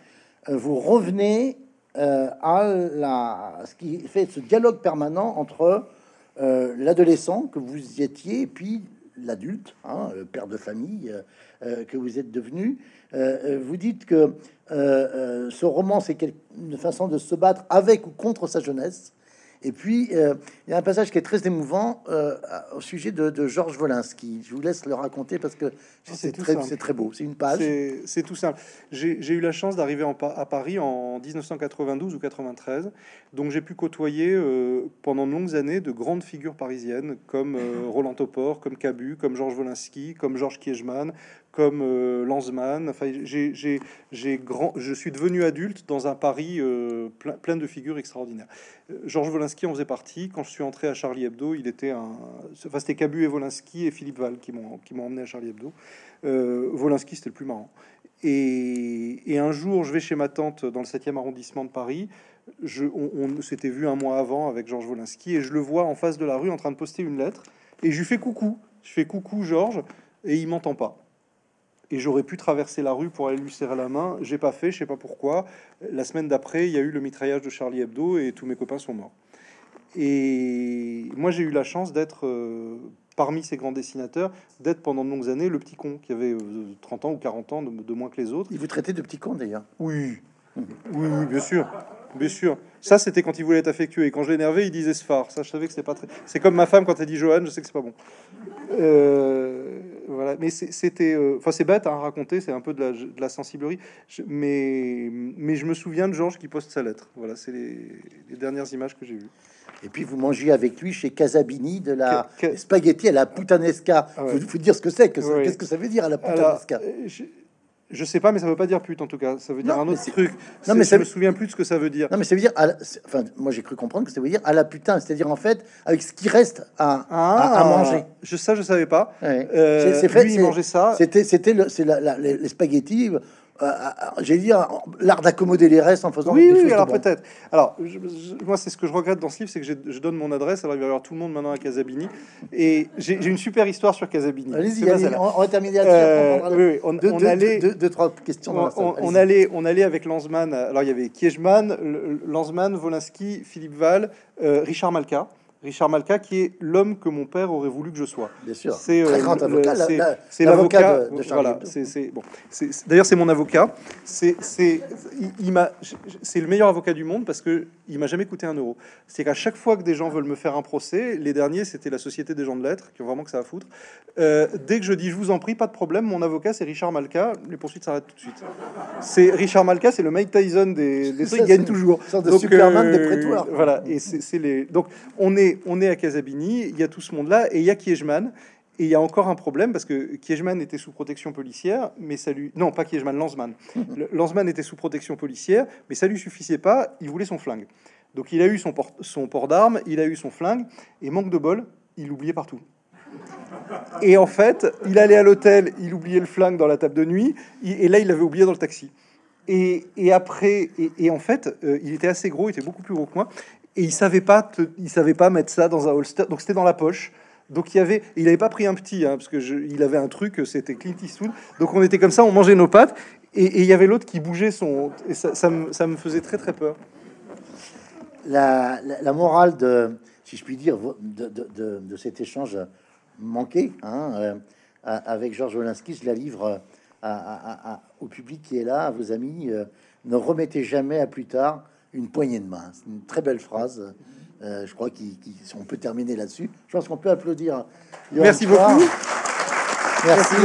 vous revenez euh, à ce qui fait ce dialogue permanent entre euh, l'adolescent que vous étiez et puis l'adulte, hein, le père de famille que vous êtes devenu. vous dites que ce roman, c'est une façon de se battre avec ou contre sa jeunesse. Et puis, euh, il y a un passage qui est très émouvant euh, au sujet de, Georges Wolinski. Je vous laisse le raconter parce que c'est très, très, beau. C'est une page.
C'est tout simple. J'ai eu la chance d'arriver à Paris en 1992 ou 93. Donc, j'ai pu côtoyer euh, pendant de longues années de grandes figures parisiennes comme Roland Topor, comme Cabu, comme Georges Wolinski, comme Georges Kiechman, comme euh, Lanzmann. Je suis devenu adulte dans un Paris euh, plein, de figures extraordinaires. Euh, Georges Wolinski en faisait partie. Quand je suis entré à Charlie Hebdo, il était un. Enfin, c'était Cabu et Wolinski et Philippe Val qui m'ont qui emmené à Charlie Hebdo. Euh, c'était le plus marrant. Et, un jour, je vais chez ma tante dans le 7e arrondissement de Paris. On s'était vu un mois avant avec Georges Wolinski et je le vois en face de la rue en train de poster une lettre. Et je lui fais coucou. Je fais coucou, Georges, et il m'entend pas et j'aurais pu traverser la rue pour aller lui serrer la main. J'ai pas fait, je sais pas pourquoi. La semaine d'après, il y a eu le mitraillage de Charlie Hebdo et tous mes copains sont morts. Et moi, j'ai eu la chance d'être euh, parmi ces grands dessinateurs, d'être pendant de longues années le petit con qui avait 30 euh, ans ou 40 ans de, moins que les autres.
Il vous traitait de petit con d'ailleurs.
Oui. oui, oui, bien sûr, bien sûr. Ça, c'était quand il voulait être affectueux et quand je l'énervais, il disait ce phare. Ça, je savais que c'est pas très. C'est comme ma femme quand elle dit Johan, je sais que c'est pas bon. Euh, voilà, mais c'était, euh, enfin c'est bête à raconter, c'est un peu de la, de la sensiblerie, mais, mais je me souviens de Georges qui poste sa lettre. Voilà, c'est les, dernières images que j'ai vues.
Et puis vous mangez avec lui chez Casabini de la spaghetti à la putanesca. Ah faut, dire ce que c'est, que qu'est-ce que ça veut dire à la putanesca?
Euh, je sais pas, mais ça veut pas dire pute en tout cas. Ça veut dire un autre truc. Non, mais ça me souviens plus de ce que ça veut dire.
Non, mais ça veut dire. Enfin, moi j'ai cru comprendre que ça veut dire à la putain, c'est-à-dire en fait avec ce qui reste à, à,
ah,
manger.
Je ça, je savais pas. Euh, c'est fait. Lui, il mangeait ça.
C'était, c'était le, c'est la, les spaghettis euh, euh, j'ai dit l'art d'accommoder les restes en faisant
oui, oui alors peut-être. Alors moi c'est ce que je regrette dans ce livre c'est que je donne mon adresse alors il va y avoir tout le monde maintenant à Casabini. Et j'ai une super histoire sur Casabini.
Allez-y on, va terminer
euh, oui, on,
on allait deux, trois questions
on, allait on allait avec Lanzmann alors il y avait Kiechman Lanzmann Wolinski Philippe Val Richard Malka Richard Malka, qui est l'homme que mon père aurait voulu que je sois.
Bien sûr.
C'est euh,
grand
le-
avocat, la-
c'est-
la- l'avocat
l'avocat.
de- de
voilà. Bon. D'ailleurs, c'est mon avocat. C'est il, il m'a. C'est le meilleur avocat du monde parce que il m'a jamais coûté un euro. C'est qu'à chaque fois que des gens veulent me faire un procès, les derniers c'était la Société des gens de lettres qui ont vraiment que ça à foutre. euh, dès que je dis je vous en prie, pas de problème, mon avocat c'est Richard Malka. Les poursuites s'arrêtent tout de suite. C'est Richard Malka, c'est le Mike Tyson des, des trucs, il gagne toujours.
une sorte de Superman des prétoires.
Voilà, et c'est les. Donc on est on est à Casabini, il y a tout ce monde-là, et il y a Kiejman. Et il y a encore un problème parce que Kiejman était sous protection policière, mais ça lui non pas Kiejman, Lanzmann. Lanzmann était sous protection policière, mais ça lui suffisait pas. Il voulait son flingue. Donc il a eu son port, son port d'armes, il a eu son flingue, et manque de bol, il l'oubliait partout. Et en fait, il allait à l'hôtel, il oubliait le flingue dans la table de nuit, et là il l'avait oublié dans le taxi. Et, et après, et, et en fait, euh, il était assez gros, il était beaucoup plus gros que moi, et il savait pas, te- il savait pas mettre ça dans un holster, donc c'était dans la poche. Donc il y avait, il avait pas pris un petit, hein, parce que je- il avait un truc, c'était Clint Eastwood. Donc on était comme ça, on mangeait nos pâtes, et, il y avait l'autre qui bougeait son, et ça, me, faisait très très peur.
la, morale de, si je puis dire, de, cet échange manqué hein, euh, avec Georges Wolinski, je la livre à- au public qui est là, à vos amis. euh, ne remettez jamais à plus tard une poignée de main. C'est une très belle phrase. Euh, je crois qu'on peut terminer là-dessus. Je pense qu'on peut applaudir.
Merci beaucoup.
Merci.